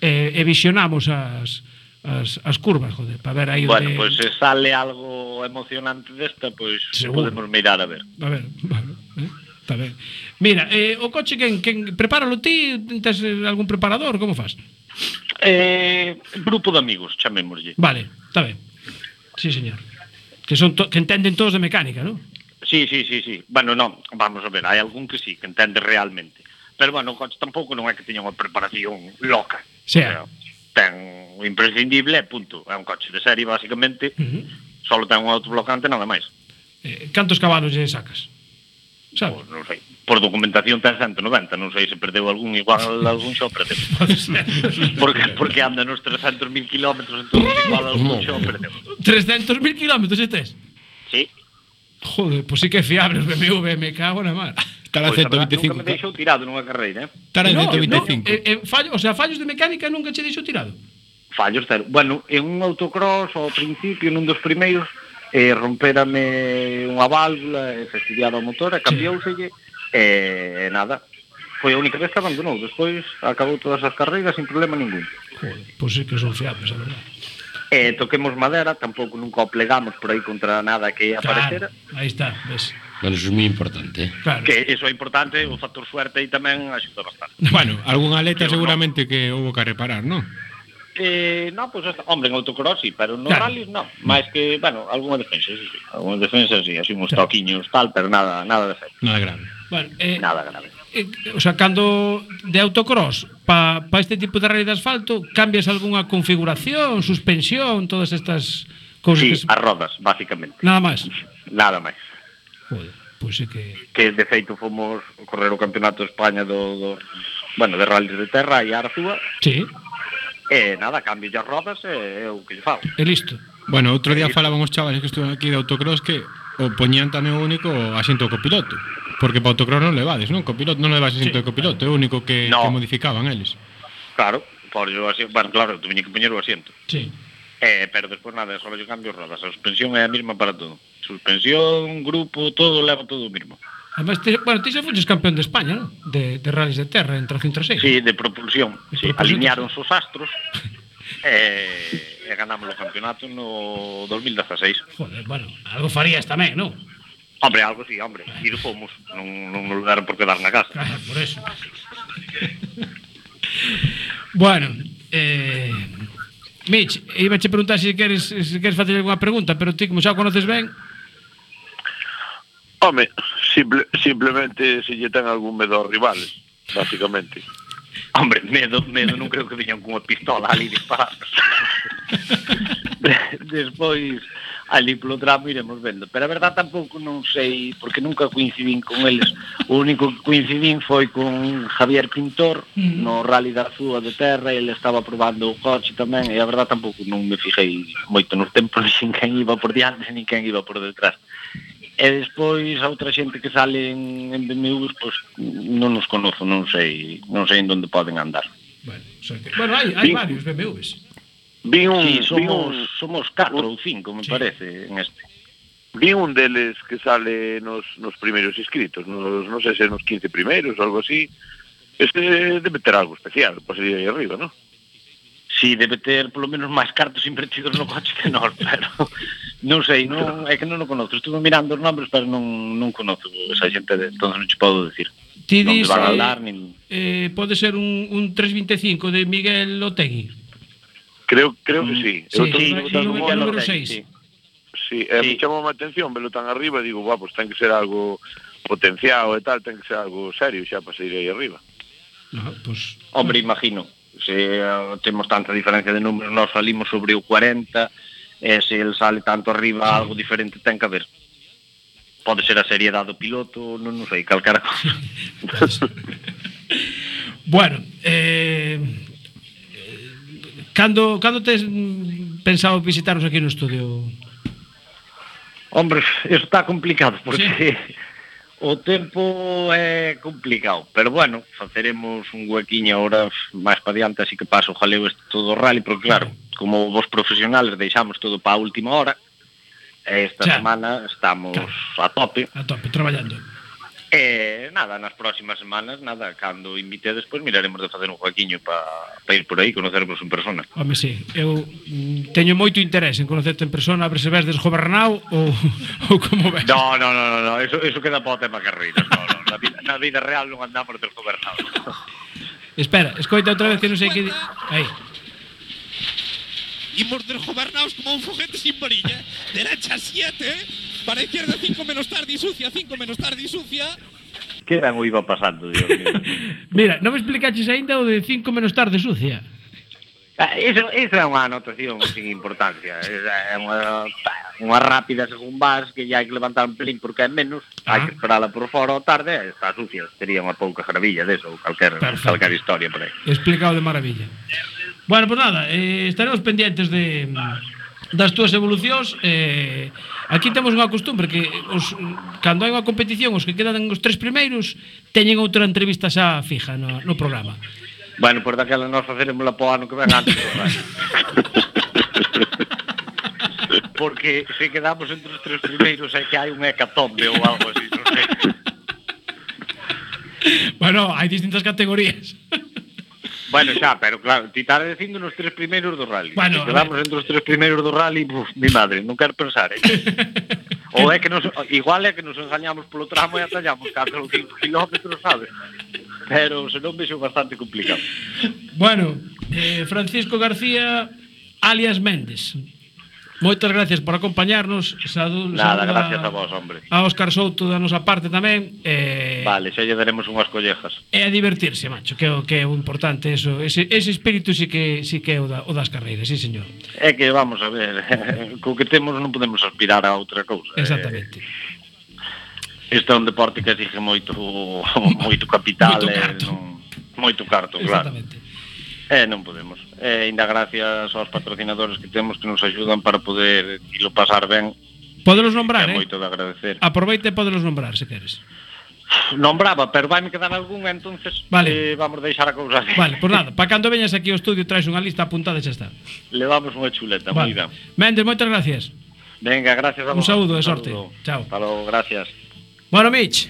e, e visionamos as, as, as curvas, joder, para ver aí Bueno, onde... pois pues, se sale algo emocionante desta, pois pues, Seguro. podemos mirar a ver. A ver, bueno, eh? Está ben. Mira, eh, o coche quen, quen prepáralo ti, tes algún preparador, como fas? Eh, grupo de amigos, chamémoslle. Vale, está ben. Sí, señor. Que son to que entenden todos de mecánica, non? Sí, sí, sí, sí. Bueno, non, vamos a ver, hai algún que sí, que entende realmente. Pero, bueno, tampouco non é que teña unha preparación loca. Sí. Pero, ten o imprescindible e punto. É un coche de serie, basicamente, uh -huh. só ten un autoblocante, nada máis. Eh, cantos cabalos lle sacas? Sabe? Pues, non sei. Por documentación ten 190, non sei se perdeu algún, igual algún xo perdeu. porque, porque anda nos 300.000 km, entón igual algún xo perdeu. 300.000 km, estes? Sí. Joder, pois pues sí que é fiable o BMW, me cago na mar. Estará pois, 125. Nunca me deixou tirado nunha carreira, eh? Estará en no, 125. No, eh, eh, fallo, o sea, fallos de mecánica nunca che deixou tirado. Fallos cero. Bueno, en un autocross ao principio, nun dos primeiros, eh, romperame unha válvula, e fastidiado o motor, e cambióuselle, e eh, nada, foi a única vez que abandonou. Despois acabou todas as carreiras sin problema ningún. Joder, pois pues sí que son fiables, a verdade eh, toquemos madera, tampouco nunca o plegamos por aí contra nada que aparecera. Claro, aí está, ves. Bueno, eso es muy importante. Eh? Claro. Que eso é importante, o factor suerte aí tamén axuda bastante. Bueno, algunha aleta Pero seguramente no. que houve que reparar, non? Eh, no, pues, pois hombre, en autocross sí, pero no claro. rallies no, máis que, bueno, algunha defensa, sí, sí. Algunha defensa, sí, así uns claro. toquiños, tal, pero nada, nada de feito. Nada grave. Bueno, eh, nada grave. Eh, o sea, cando de autocross para pa este tipo de rally de asfalto cambias algunha configuración, suspensión, todas estas cousas sí, que... as rodas, básicamente Nada máis. Nada máis. Joder, pois pues é que que de feito fomos correr o campeonato de España do, do bueno, de rally de terra e Arzúa. Sí. E nada, cambio as rodas e é o que lle fago. E listo. Bueno, outro día falaban os chavales que estuvan aquí de autocross que o poñían tamén único o asiento copiloto. piloto. Porque para autocross non levades, non? Copiloto, non levades asiento sí. de copiloto, é o único que, no. que modificaban eles. Claro, por yo así, bueno, claro, tuve que poñer o asiento. Sí. Eh, pero despois nada, só lle cambio rodas. A suspensión é a mesma para todo. Suspensión, grupo, todo leva todo o mismo. Además, te, bueno, ti xa fuches campeón de España, ¿no? De, de rallies de terra en 306. Sí, de propulsión. De sí. propulsión Alinearon os astros. e, eh, e ganamos o campeonato no 2016. Joder, bueno, algo farías tamén, non? Hombre, algo sí, hombre, ir fomos, non, non nos deron por quedar na casa. Claro, por eso. bueno, eh, Mitch, iba a preguntar se si queres, se si queres facer alguna pregunta, pero ti como xa o conoces ben... Home, simple, simplemente se lle ten algún medo aos rivales, básicamente. Hombre, medo, medo, medo. non creo que viñan cunha pistola ali disparar. Despois, ali polo tramo iremos vendo. Pero a verdad tampouco non sei, porque nunca coincidín con eles. O único que coincidín foi con Javier Pintor mm. no Rally da Azúa de Terra, ele estaba probando o coche tamén, e a verdad tampouco non me fijei moito nos tempos, nin quen iba por diante, nin quen iba por detrás e despois a outra xente que sale en, en BMWs, pois non nos conozo, non sei, non sei en onde poden andar. Bueno, o sea que, bueno, hai, hai varios BMWs. Vi un, sí, somos, vi un, somos 4 ou 5, me sí. parece, en este. Vi un deles que sale nos, nos primeiros inscritos, nos, non sei se nos 15 primeiros ou algo así. Este debe ter algo especial, pois pues, aí arriba, non? Sí, debe ter polo menos máis cartos invertidos no coche que nós, pero non sei, non, é que non o conozco, Estuve mirando os nombres, pero non, non conozco esa xente, de, entón non che podo decir. Ti dis, non van a eh, nin... eh, pode ser un, un 325 de Miguel Otegui? Creo, creo que sí. sí, eu sí, sí, número, número 6. Sí. Sí, eh, me chamou a atención velo tan arriba, e digo, va, pues ten que ser algo potenciado e tal, ten que ser algo serio xa para seguir aí arriba. No, pues, Hombre, imagino. Se eh, temos tanta diferencia de números, nós salimos sobre o 40, e se el sale tanto arriba, algo diferente ten que haber. Pode ser a seriedade do piloto, non, non sei, calcara cosa. bueno, eh Cando, cando tes pensado visitarnos aquí no estudio? Hombre, eso está complicado, porque sí. o tempo é complicado, pero bueno, faceremos un huequiño horas máis para diante, así que paso jaleo este todo o rally, porque claro, como vos profesionales deixamos todo para a última hora, esta xa. semana estamos claro. a tope. A tope, traballando. E nada, nas próximas semanas, nada, cando invite despois miraremos de facer un joaquiño para pa ir por aí, conocervos en persona. Home, sí, eu mm, teño moito interés en conocerte en persona, a ver se ves desgobernado ou, ou como ves. No, no, no, no, no. Eso, eso queda para o tema carreiras, no, no, na, vida, na vida real non andamos desgobernados. Espera, escoita outra vez que non sei que... Aí. Imos desgobernados como un foguete sin varilla, derecha 7, eh? Para a izquierda, 5 menos tarde y sucia, 5 menos tarde y sucia. Que eran o iba pasando, Dios mío. Mira, non me explicaches aínda o de 5 menos tarde sucia. Ah, Eso, esa é unha anotación sin importancia Esa É unha, unha rápida según vas Que ya hai que levantar un pelín porque é menos ah. Hai que esperala por fora ou tarde e Está sucia, sería unha pouca gravilla deso Ou calquer, Perfecto. calquer historia por aí Explicado de maravilla Bueno, pues nada, eh, estaremos pendientes de das túas evolucións eh, Aquí temos unha costumbre que os, cando hai unha competición, os que quedan os tres primeiros teñen outra entrevista xa fija no, no programa. Bueno, por daquela nós faceremos la po ano que ven antes. Porque se quedamos entre os tres primeiros é que hai un hecatombe ou algo así, non sei. Bueno, hai distintas categorías. Bueno, xa, pero claro, ti estás dicindo nos tres primeiros do rally. Bueno, si quedamos entre os tres primeiros do rally, puf, mi madre, non quero pensar. Eh? ou é que nos, igual é que nos engañamos polo tramo e atallamos 4 ou 5 kilómetros, sabes? Pero se non vexo bastante complicado. Bueno, eh, Francisco García, alias Méndez. Moitas gracias por acompañarnos. Sadu, Nada, gracias a vos, hombre. A Óscar Souto da nosa parte tamén. Eh, vale, xa lle daremos unhas collejas. E a divertirse, macho, que é o que é o importante, eso, ese, ese espírito sí que sí que é o, da, o das carreiras, sí, señor. É que vamos a ver, co que temos non podemos aspirar a outra cousa. Eh. Exactamente. Eh, Isto é un deporte que exige moito moito capital, moito eh, carto, eh, non, moito carto claro. Exactamente. Eh, non podemos. Eh, ainda gracias aos patrocinadores que temos que nos ayudan para poder ilo pasar ben. Podelos nombrar, é eh? moito de agradecer. Aproveite e podelos nombrar, se queres. Nombraba, pero vai me quedar algún, entonces vale. eh, vamos deixar a cousa. Vale, pois pues nada, pa cando veñas aquí ao estudio traes unha lista apuntada e xa está. Levamos unha chuleta, vale. moi ben. Mendes, moitas gracias. Venga, gracias a vos. Un saúdo e sorte. Saludo. Chao. Hasta logo, gracias. Bueno, Mitch.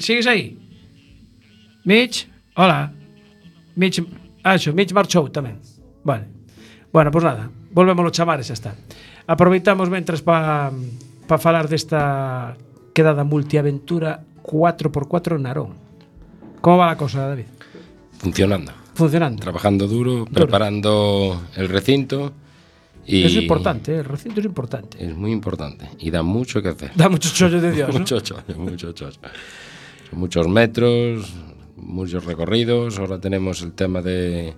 Sigues aí? Mitch, hola. Mitch, xo, Mitch marchou tamén. Vale. Bueno, pois pues nada, volvémoslo chamar e xa está. Aproveitamos mentras para pa falar desta quedada multiaventura 4x4 en Narón. Como va la cosa, David? Funcionando. Funcionando. Trabajando duro, preparando el recinto. Y es importante, ¿eh? el recinto es importante. Es muy importante y da mucho que hacer. Da mucho chollo de Dios, ¿no? mucho chollo, mucho chollo. Son muchos metros, muchos recorridos. Ahora tenemos el tema de,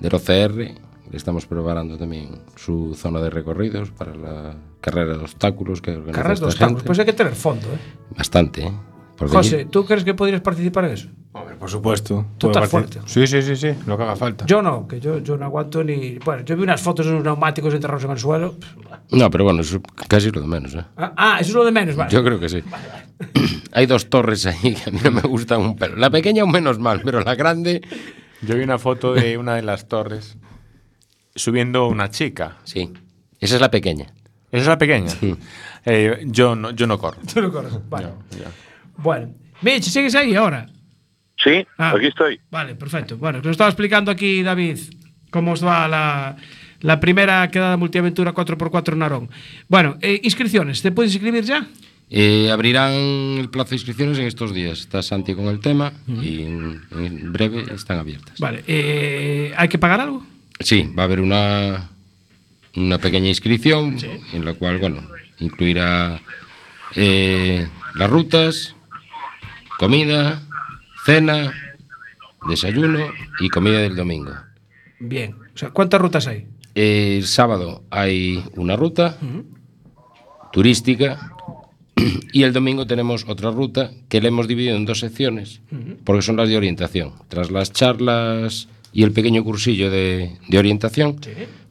del OCR. Estamos preparando también su zona de recorridos para la carrera de obstáculos que organiza Carreras de esta obstáculos, gente. pues hay que tener fondo, ¿eh? Bastante, ¿eh? Porque José, allí- ¿tú crees que podrías participar en eso? Por supuesto. Tú estás fuerte. Sí, sí, sí, sí, lo que haga falta. Yo no, que yo, yo no aguanto ni. Bueno, yo vi unas fotos de unos neumáticos enterrados en el suelo. No, pero bueno, eso casi lo de menos, ¿eh? Ah, ah, eso es lo de menos, vale. Yo creo que sí. Hay dos torres ahí que a mí no me gustan un pelo. La pequeña aún menos mal, pero la grande... Yo vi una foto de una de las torres subiendo una chica. Sí. Esa es la pequeña. ¿Esa es la pequeña? Eh, yo, no, yo no corro. Tú no corres. Vale. Bueno, Mitch, ¿sigues ahí ahora? Sí, Ah. aquí estoy. Vale, perfecto. Bueno, nos estaba explicando aquí David cómo os va la, la primera quedada multiaventura 4x4 en Narón. Bueno, eh, inscripciones, ¿te puedes inscribir ya? Eh, abrirán el plazo de inscripciones en estos días. Está Santi con el tema y en, en breve están abiertas. Vale, eh, ¿hay que pagar algo? Sí, va a haber una, una pequeña inscripción en la cual, bueno, incluirá eh, las rutas, comida, cena, desayuno y comida del domingo. Bien. O sea, ¿cuántas rutas hay? El sábado hay una ruta turística y el domingo tenemos otra ruta que la hemos dividido en dos secciones porque son las de orientación. Tras las charlas y el pequeño cursillo de, de orientación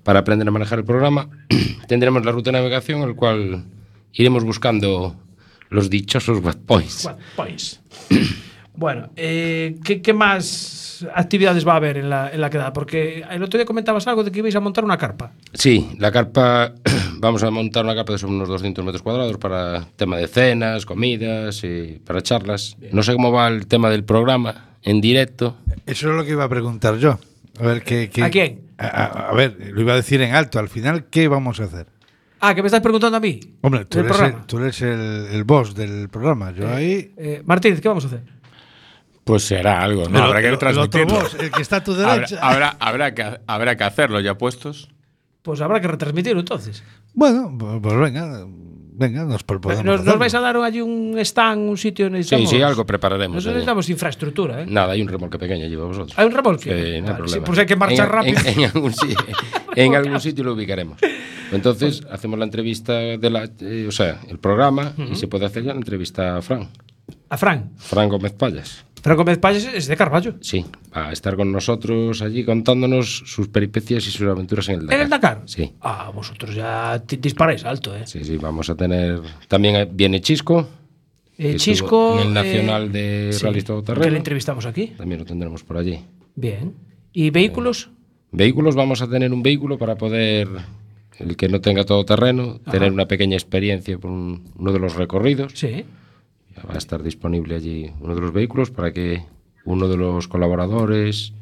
para aprender a manejar el programa, tendremos la ruta de navegación, el cual iremos buscando los dichosos points? bueno, eh, ¿qué, qué más actividades va a haber en la, en la quedada? Porque el otro día comentabas algo de que ibais a montar una carpa. Sí, la carpa, vamos a montar una carpa de unos 200 metros cuadrados para tema de cenas, comidas y para charlas. No sé cómo va el tema del programa en directo. Eso es lo que iba a preguntar yo. A ver, ¿qué, qué- ¿A quién? A, a- ver, lo iba a decir en alto. Al final, ¿qué vamos a hacer? Ah, que me estás preguntando a mí. Hombre, tú eres, el, tú eres el, el boss del programa. Yo ahí. Eh, Martínez, ¿qué vamos a hacer? Pues será algo, ¿no? Habrá que el transmitirlo. otro el que está a tu Habrá- derecha. Habrá, habrá, que, habrá que hacerlo ya puestos. Pues habrá que retransmitirlo entonces. Bueno, pues, pues venga, venga, nos proponemos. ¿Nos, vais a dar allí un stand, un sitio? Sí, Necesitamos, sí, algo prepararemos. Nosotros allí. necesitamos infraestructura, ¿eh? Nada, hay un remolque pequeño allí para vosotros. ¿Hay un remolque? Sí, no hay sí, problema. pues hay que marchar En- rápido. En, en algún, si- en algún sitio lo ubicaremos. Entonces, hacemos la entrevista de la. eh, o sea, el programa y se puede hacer ya la entrevista a Fran. A Fran. Fran Gómez Payas. Fran Gómez Payas es de Carballo. Sí, va a estar con nosotros allí contándonos sus peripecias y sus aventuras en el Dakar. ¿En el Dakar? Sí. Ah, vosotros ya disparáis alto, ¿eh? Sí, sí, vamos a tener. También eh, viene Chisco. Eh, que Chisco. En el eh, Nacional de sí, Rally Que Todoterreno. le entrevistamos aquí. También lo tendremos por allí. Bien. ¿Y vehículos? Vehículos, vamos a tener un vehículo para poder, el que no tenga todo terreno, tener una pequeña experiencia por un- uno de los recorridos. Sí. Va a estar disponible allí uno de los vehículos para que uno de los colaboradores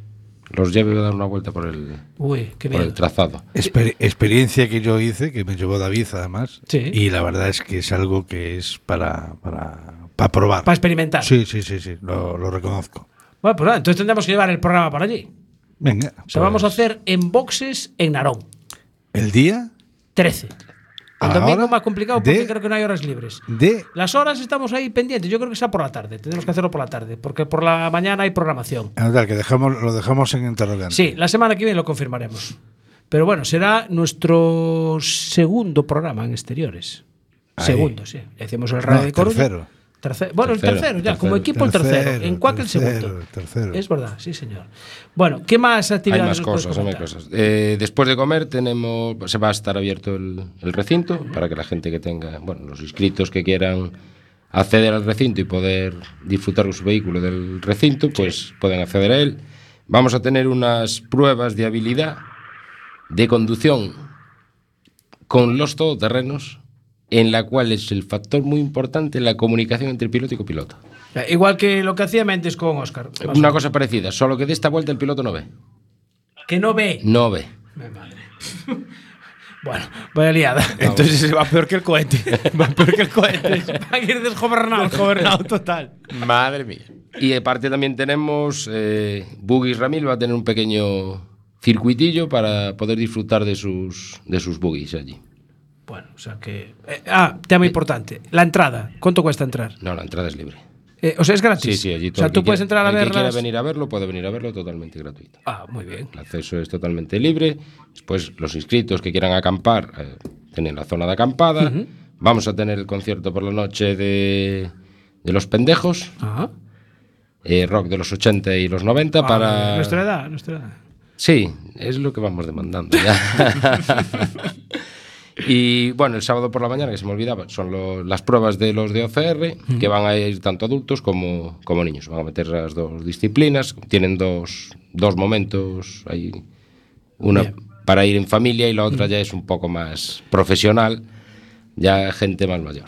los lleve a dar una vuelta por el, Uy, qué por el miedo. trazado. Exper- experiencia que yo hice, que me llevó David además. Sí. Y la verdad es que es algo que es para, para, para probar. Para experimentar. Sí, sí, sí, sí, lo, lo reconozco. Bueno, pues nada, entonces tendremos que llevar el programa para allí. Venga. O sea, vamos a hacer en boxes en Narón. ¿El día? 13. El Ahora, domingo más complicado porque de- creo que no hay horas libres. De. Las horas estamos ahí pendientes. Yo creo que sea por la tarde. Tenemos que hacerlo por la tarde. Porque por la mañana hay programación. Que dejamos, lo dejamos en interrogante. Sí, la semana que viene lo confirmaremos. Pero bueno, será nuestro segundo programa en exteriores. Ahí. Segundo, sí. Hacemos el radio No, de Coruña. tercero. Bueno, Tercero, el tercero, ya, tercero. como equipo el tercero. Tercero, En Cuac el tercero, segundo. tercero. Es verdad, sí, señor. Bueno, ¿qué más Hay actividades más nos puedes cosas, hay más cosas. Eh, después de comer tenemos, se va a estar abierto el, el recinto para que la gente que tenga, bueno, los inscritos que quieran acceder al recinto y poder disfrutar con su vehículo del recinto, pues pueden acceder a él. Vamos a tener unas pruebas de habilidad de conducción con los todoterrenos, en la cual es el factor muy importante la comunicación entre piloto y copiloto. Ya, Igual que lo que hacía Méndez con Oscar. o Una cosa parecida, solo que de esta vuelta el piloto no ve. Que no ve. No ve. Bueno, vaya liada. Entonces va peor que el cohete. Va peor que el cohete. Va a ir desgobernado. Desgobernado total. Madre mía. Y aparte también tenemos, eh, Buggy Ramil va a tener un pequeño circuitillo para poder disfrutar de sus, de sus buggies allí. Bueno, o sea que. eh, ah, tema importante. La entrada. ¿Cuánto cuesta entrar? No, la entrada es libre. Eh, o sea, es gratis. Sí, sí, allí O sea, tú puedes entrar a el que quiera venir a verlo puede venir a verlo totalmente gratuito. Ah, muy bien. El acceso es totalmente libre. Después, los inscritos que quieran acampar eh, tienen la zona de acampada. Vamos a tener el concierto por la noche de, de los pendejos. Ajá. eh, rock de los 80 y los 90 Ah, para... Nuestra edad, nuestra edad. Sí, es lo que vamos demandando ya. y bueno, el sábado por la mañana, que se me olvidaba, son lo- las pruebas de los de OCR, que van a ir tanto adultos como, como niños. Van a meter las dos disciplinas, tienen dos, dos momentos ahí. Una Bien. para ir en familia y la otra ya es un poco más profesional, ya gente más mayor.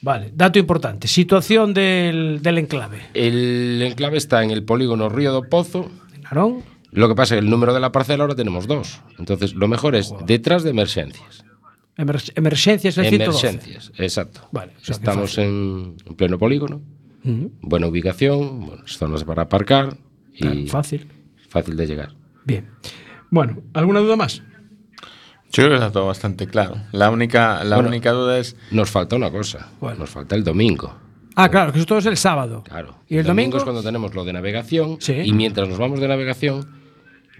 Vale, dato importante. Situación del, del enclave. El enclave está en el polígono Río do Pozo. Narón. Lo que pasa es que el número de la parcela ahora tenemos dos. Entonces, lo mejor es detrás de emergencias. Emer- emergencias el 112. Emergencias, exacto. Vale, o sea que Estamos en, en pleno polígono, buena ubicación, buenas zonas para aparcar y Claro, fácil. fácil de llegar. Bien. Bueno, ¿alguna duda más? Yo creo que está todo bastante claro. La única, la Bueno, única duda es. Nos falta una cosa. Nos falta el domingo. Ah, claro, que eso todo es el sábado. Claro. ¿Y el domingo? es cuando tenemos lo de navegación. Sí. Y mientras nos vamos de navegación,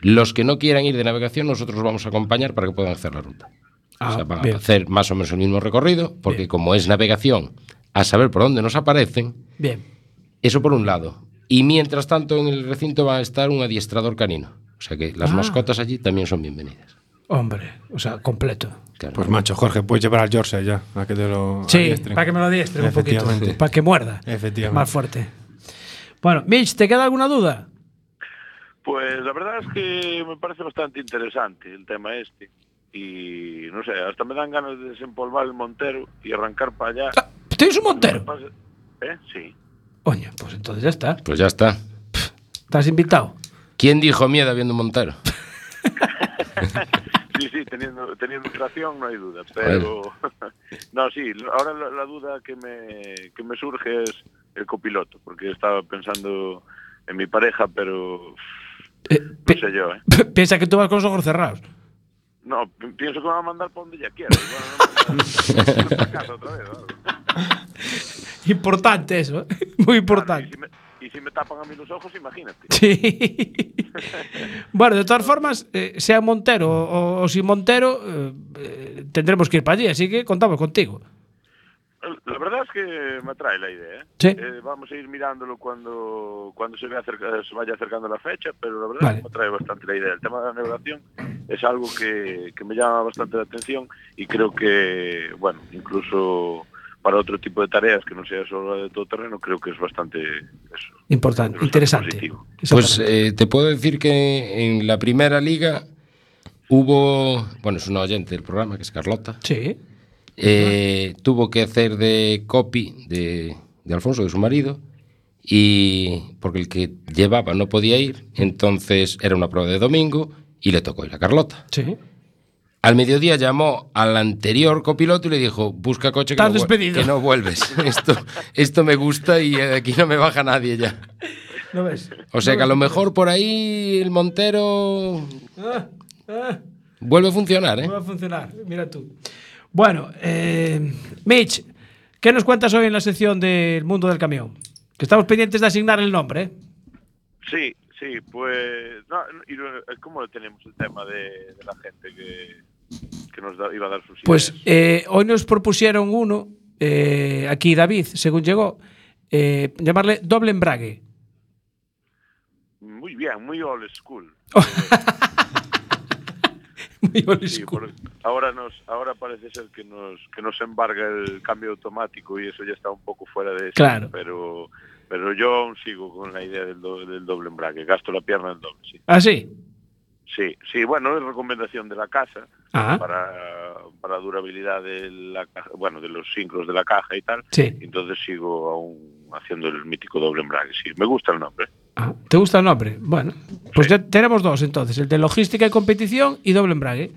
los que no quieran ir de navegación, nosotros los vamos a acompañar para que puedan hacer la ruta. Ah, o sea, van bien. a hacer más o menos el mismo recorrido, porque como es navegación, a saber por dónde nos aparecen, Bien. eso por un lado. Y mientras tanto, en el recinto va a estar un adiestrador canino. O sea que las Ah. mascotas allí también son bienvenidas. Hombre, o sea, completo. Pues macho, Jorge, puedes llevar al Yorkshire ya, a que te lo Sí, adiestren. para que me lo adiestren un poquito. Para que muerda. Efectivamente. Más fuerte. Bueno, Mitch, ¿te queda alguna duda? Pues la verdad es que me parece bastante interesante el tema este. Y no sé, hasta me dan ganas de desempolvar el Montero y arrancar para allá. ¿Tienes un Montero? ¿Eh? Sí. Coño, pues entonces ya está. Pues ya está. Estás invitado. ¿Quién dijo miedo viendo un Montero? Sí, sí, teniendo, teniendo tracción no hay duda. Pero no, sí, ahora la, la duda que me, que me surge es el copiloto, porque estaba pensando en mi pareja, pero no sé yo, ¿eh? Piensa que tú vas con los ojos cerrados. No, pi- pienso que me va a mandar para donde ella quiera. Importante eso, ¿eh? muy importante. Y si, me, y si me tapan a mí los ojos, imagínate. Sí. bueno, de todas formas, eh, sea Montero o, o sin Montero, eh, tendremos que ir para allí, así que contamos contigo. La verdad es que me atrae la idea. ¿eh? ¿Sí? Eh, vamos a ir mirándolo cuando, cuando se, vea acerca, se vaya acercando la fecha, pero la verdad vale. es que me atrae bastante la idea. El tema de la navegación es algo que, que me llama bastante la atención y creo que, bueno, incluso para otro tipo de tareas que no sea solo la de todo terreno, creo que es bastante eso, importante, bastante interesante. Pues eh, te puedo decir que en la primera liga hubo, bueno, es una oyente del programa, que es Carlota. Sí Eh, tuvo que hacer de copy de, de Alfonso, de su marido, y porque el que llevaba no podía ir, entonces era una prueba de domingo y le tocó ir a Carlota. Sí. Al mediodía llamó al anterior copiloto y le dijo, busca coche que, no, despedido. que no vuelves. esto, esto me gusta y eh, aquí no me baja nadie ya. ¿No ves? O sea ¿No que a ves? lo mejor por ahí el Montero Ah, ah, vuelve a funcionar, ¿eh? va a funcionar, mira tú. Bueno, eh, Mitch, ¿qué nos cuentas hoy en la sección del mundo del camión? Que estamos pendientes de asignar el nombre, ¿eh? Sí, sí, pues... No, y lo- ¿Cómo tenemos el tema de, de la gente que, que nos da- iba a dar sus Pues eh, hoy nos propusieron uno, eh, aquí David, según llegó, eh, llamarle doble embrague. Muy bien, muy old school. Sí, por- ahora nos, ahora parece ser que nos, que nos embarga el cambio automático y eso ya está un poco fuera de eso. Claro. Pero, pero yo aún sigo con la idea del, do- del doble embrague. Gasto la pierna en doble, sí. ¿Ah, sí? Sí, sí, bueno, es recomendación de la casa Ah. para, para durabilidad de la caja, bueno, de los sincros de la caja y tal. Sí. Entonces sigo aún haciendo el mítico doble embrague, sí. Me gusta el nombre. Ah, ¿Te gusta el nombre? Bueno, pues ya tenemos dos entonces, el de logística y competición y doble embrague.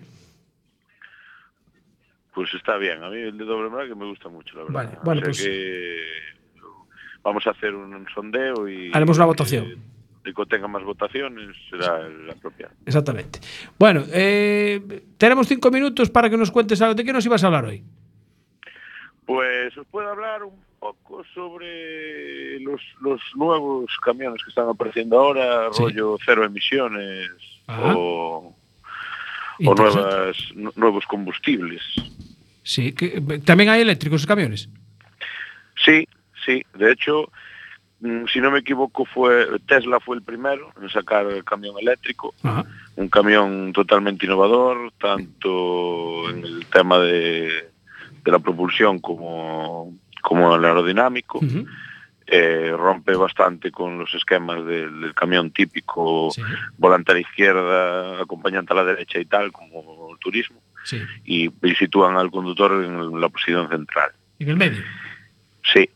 Pues está bien, a mí el de doble embrague me gusta mucho, la verdad. Vale, bueno, O sea pues- que vamos a hacer un sondeo y... Haremos una votación. El que tenga más votaciones será el apropiado. Exactamente. Bueno, eh, tenemos cinco minutos para que nos cuentes algo. ¿De qué nos ibas a hablar hoy? Pues os puedo hablar un poco sobre los, los nuevos camiones que están apareciendo ahora, Sí. rollo cero emisiones Ajá. o, o nuevas, nu- nuevos combustibles. Sí, que, también hay eléctricos camiones. Sí, sí. De hecho, mm, si no me equivoco, fue Tesla fue el primero en sacar el camión eléctrico. Ajá. Un camión totalmente innovador, tanto en el tema de, de la propulsión como, como el aerodinámico. Eh, rompe bastante con los esquemas del, del camión típico, volante a la izquierda, acompañante a la derecha y tal, como el turismo, Sí. y, y sitúan al conductor en la posición central. En el medio. Sí,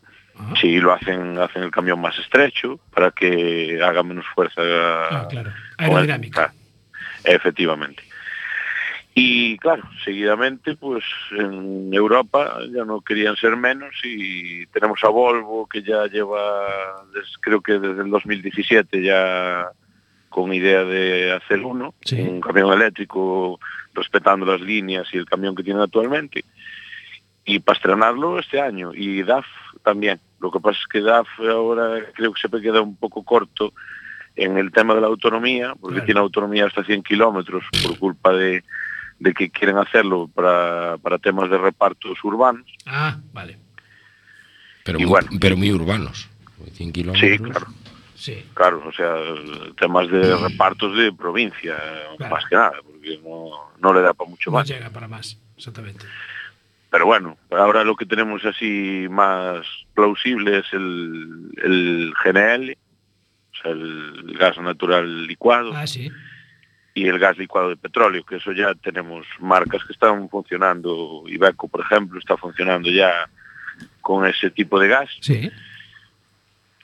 sí, lo hacen, hacen el camión más estrecho para que haga menos fuerza. Ah, claro. Aerodinámica. ah, efectivamente. Y claro, seguidamente pues en Europa ya no querían ser menos y tenemos a Volvo que ya lleva creo que desde el 2017 ya con idea de hacer uno, sí. un camión eléctrico respetando las líneas y el camión que tienen actualmente y para estrenarlo este año y DAF también. Lo que pasa es que DAF ahora creo que se queda un poco corto en el tema de la autonomía porque claro. tiene autonomía hasta 100 kilómetros por culpa de de que quieren hacerlo para, para temas de repartos urbanos. Ah, vale. Pero, Y muy, bueno. pero muy urbanos. 100 kilómetros. Sí, claro. Sí. Claro, o sea, temas de repartos de provincia, Claro. más que nada, porque no, no le da para mucho No más. llega para más, exactamente. Pero bueno, ahora lo que tenemos así más plausible es el, el GNL, o sea, el gas natural licuado Ah, sí. Y el gas licuado de petróleo, que eso ya tenemos marcas que están funcionando, Iveco por ejemplo está funcionando ya con ese tipo de gas. Sí.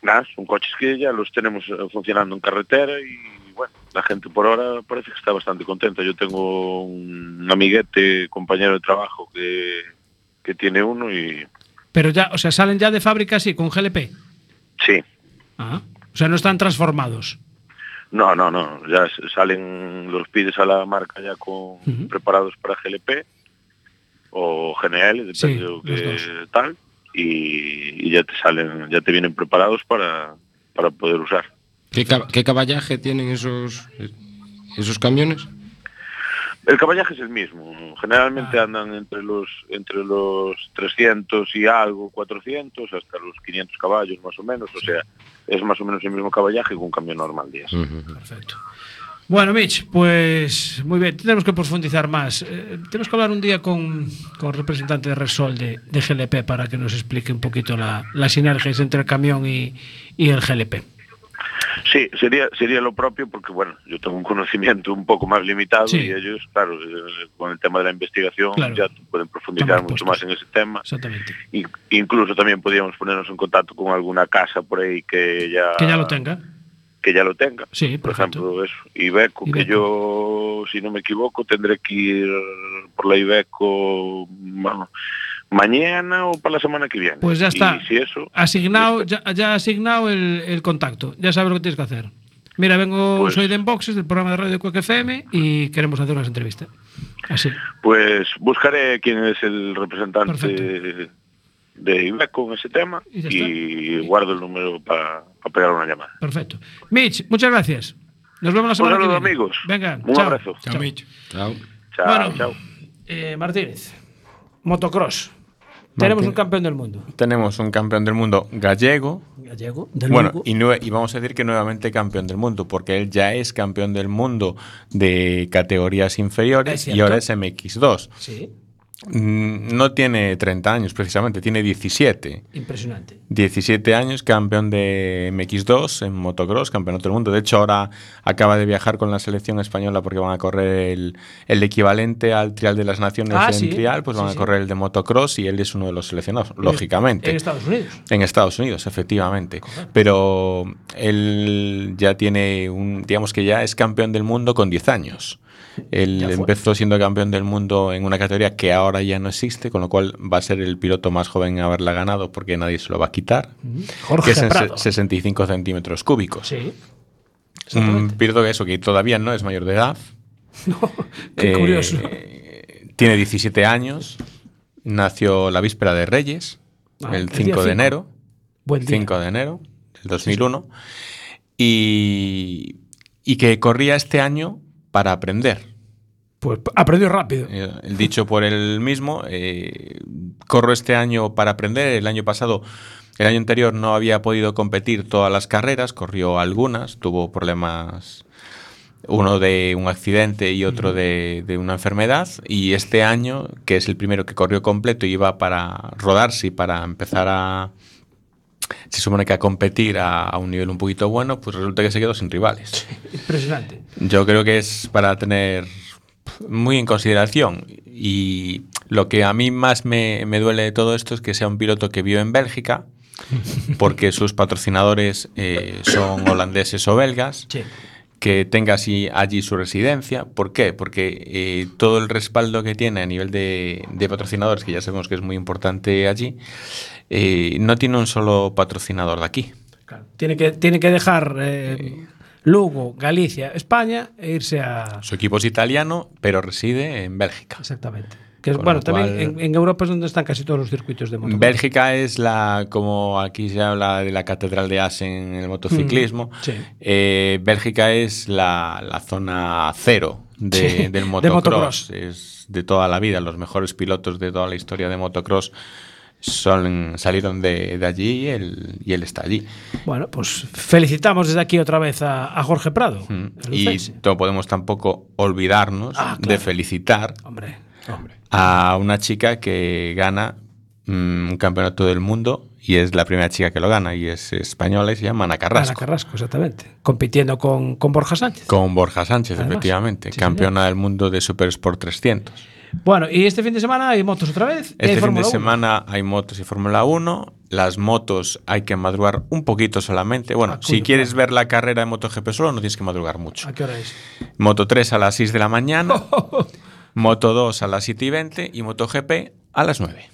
Nada, son coches que ya los tenemos eh, funcionando en carretera y bueno, la gente por ahora parece que está bastante contenta. Yo tengo un amiguete, compañero de trabajo que, que tiene uno y Pero ya, o sea, salen ya de fábrica así, con GLP. sí, Ah. O sea, no están transformados. No, no, no, ya salen, los pides a la marca ya con preparados para GLP o GNL, depende Sí, de lo los que tal, y, y ya te salen, ya te vienen preparados para, para poder usar. ¿Qué, cab- qué caballaje tienen esos, esos camiones? El caballaje es el mismo. Generalmente andan entre los entre los 300 y algo, 400, hasta los 500 caballos más o menos. O sea, es más o menos el mismo caballaje que un camión normal días. Perfecto. Bueno, Mitch, pues muy bien, tenemos que profundizar más. Eh, tenemos que hablar un día con, con el representante de Resol de, de GLP para que nos explique un poquito la, las sinergias entre el camión y, y el GLP. Sí, sería sería lo propio porque, bueno, yo tengo un conocimiento un poco más limitado Sí. y ellos, claro, eh, con el tema de la investigación Claro. ya pueden profundizar mucho más en ese tema. Exactamente. Y, incluso también podríamos ponernos en contacto con alguna casa por ahí que ya Que ya lo tenga. que ya lo tenga. Sí, por perfecto. ejemplo, eso, Ibeco, que yo, si no me equivoco, tendré que ir por la Ibeco bueno, mañana o para la semana que viene. Pues ya está. Y si eso, Asignado, ya, ya asignado el, el contacto. Ya sabes lo que tienes que hacer. Mira, vengo, Pues- soy de Enboxes, del programa de radio Cuac FM, y queremos hacer unas entrevistas. Así. pues buscaré quién es el representante de Ibeco en ese tema Y guardo el número para pegar una llamada. Perfecto. Mitch, muchas gracias. Nos vemos la Un semana que viene. amigos. Venga, Un chao. abrazo. Chao. Chao. Chao, Bueno. chao. Eh, Martínez, motocross. Tenemos Martín. un campeón del mundo. Tenemos un campeón del mundo gallego. Gallego. Del Bueno, Lugo. y, y vamos a decir que nuevamente campeón del mundo, porque él ya es campeón del mundo de categorías Es inferiores y ahora es MX2. Sí, No tiene 30 años precisamente, tiene 17. impresionante. 17 años, campeón de MX2 en motocross, campeonato del mundo. De hecho, ahora acaba de viajar con la selección española porque van a correr el, el equivalente al Trial de las Naciones Ah, en sí. Trial, pues van sí. a correr el de motocross y él es uno de los seleccionados, lógicamente. En Estados Unidos. En Estados Unidos, efectivamente. Pero él ya tiene un, digamos que ya es campeón del mundo con 10 años. Él empezó siendo campeón del mundo en una categoría que ahora ya no existe, con lo cual va a ser el piloto más joven en haberla ganado porque nadie se lo va a quitar. Jorge que es en Prado. se- 65 centímetros cúbicos. Sí. Un piloto que eso, que todavía no es mayor de edad. Qué Eh, curioso. Tiene 17 años. Nació la víspera de Reyes, Ah, el el día 5 de enero. Buen día. 5 de enero del 2001. Y, y que corría este año para aprender. Pues aprendió rápido. Eh, El dicho por él mismo, eh, corro este año para aprender. El año pasado, el año anterior no había podido competir todas las carreras, corrió algunas, tuvo problemas, uno de un accidente y otro de, de una enfermedad. Y este año, que es el primero que corrió completo y iba para rodarse y para empezar a... Se supone que a competir a, a un nivel un poquito bueno, pues resulta que se quedó sin rivales. Impresionante. Yo creo que es para tener muy en consideración y Lo que a mí más me, me duele de todo esto es que sea un piloto que vio en Bélgica, porque sus patrocinadores eh, son holandeses o belgas. Sí. Que tenga así allí su residencia. ¿Por qué? Porque eh, todo el respaldo que tiene a nivel de, de patrocinadores, que ya sabemos que es muy importante allí, eh, no tiene un solo patrocinador de aquí. Tiene que, tiene que dejar eh, Lugo, Galicia, España e irse a. Su equipo es italiano, pero reside en Bélgica. Exactamente. Que es- Con bueno, también en, en Europa es donde están casi todos los circuitos de moto. Bélgica es la, como aquí se habla de la catedral de Asen en el motociclismo, Mm, sí. eh, Bélgica es la, la zona cero de- Sí, del de motocross. motocross. Es de toda la vida, los mejores pilotos de toda la historia de motocross son, salieron de, de allí y él, y él está allí. Bueno, pues felicitamos desde aquí otra vez a, a Jorge Prado. Mm. Y no podemos tampoco olvidarnos Ah, de felicitar Hombre, hombre. a una chica que gana mm, un campeonato del mundo y es la primera chica que lo gana y es española y se llama Ana Carrasco. Ana Carrasco, exactamente. Compitiendo con, con Borja Sánchez. Con Borja Sánchez, Además, efectivamente, sí, campeona del mundo de Super Sport 300. Bueno, y este fin de semana hay motos otra vez. Este fin de Fórmula 1. semana hay motos y Fórmula 1. Las motos hay que madrugar un poquito solamente. Bueno, Ah, si quieres ver la carrera de MotoGP solo, no tienes que madrugar mucho. ¿A qué hora es? Moto 3 a las 6 de la mañana, Moto 2 a las 7 y 20 y MotoGP a las 9.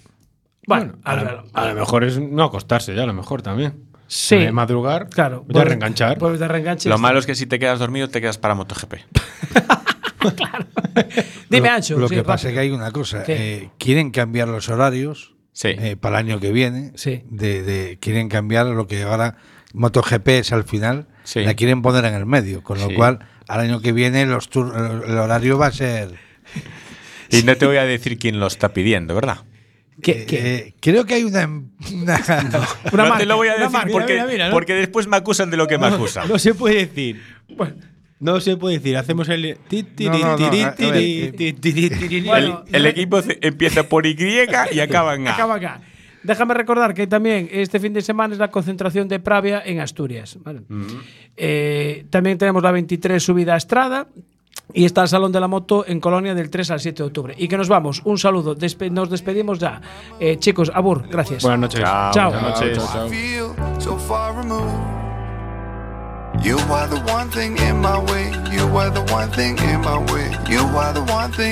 Bueno, A lo, a lo mejor es no acostarse ya, a lo mejor también. Sí. De madrugar, Claro. reenganchar. Pues de reenganche. Lo malo es que si te quedas dormido, te quedas para MotoGP. Dime, lo, Ancho. Lo sí, que pasa es que hay una cosa. Eh, quieren cambiar los horarios Sí. eh, para el año que viene. Sí. De, de- quieren cambiar lo que ahora MotoGP es al final. Sí. La quieren poner en el medio. Con lo Sí. cual, al año que viene los tur- el horario va a ser. Y no te voy a decir quién lo está pidiendo, ¿verdad? ¿Qué- qué? eh, creo que hay una. una- Una no marca, te lo voy a decir marca. porque, Mira, mira, ¿no? porque después me acusan de lo que me acusan. No se puede decir. Bueno, No se puede decir. Hacemos el. No, no, no, eh, el, equipo empieza por Y y acaba en A. acaba acá. Déjame recordar que también este fin de semana es la concentración de Pravia en Asturias. ¿vale? Eh, también tenemos la 23 subida a Estrada. Y está el Salón de la Moto en Colonia del 3 al 7 de octubre. Y que nos vamos. Un saludo. Despe- nos despedimos ya. Eh, chicos, Abur, gracias. Buenas noches. Chao. Buenas noches. Far removed. You are the one thing in my way. You are the one thing in my way. You are the one thing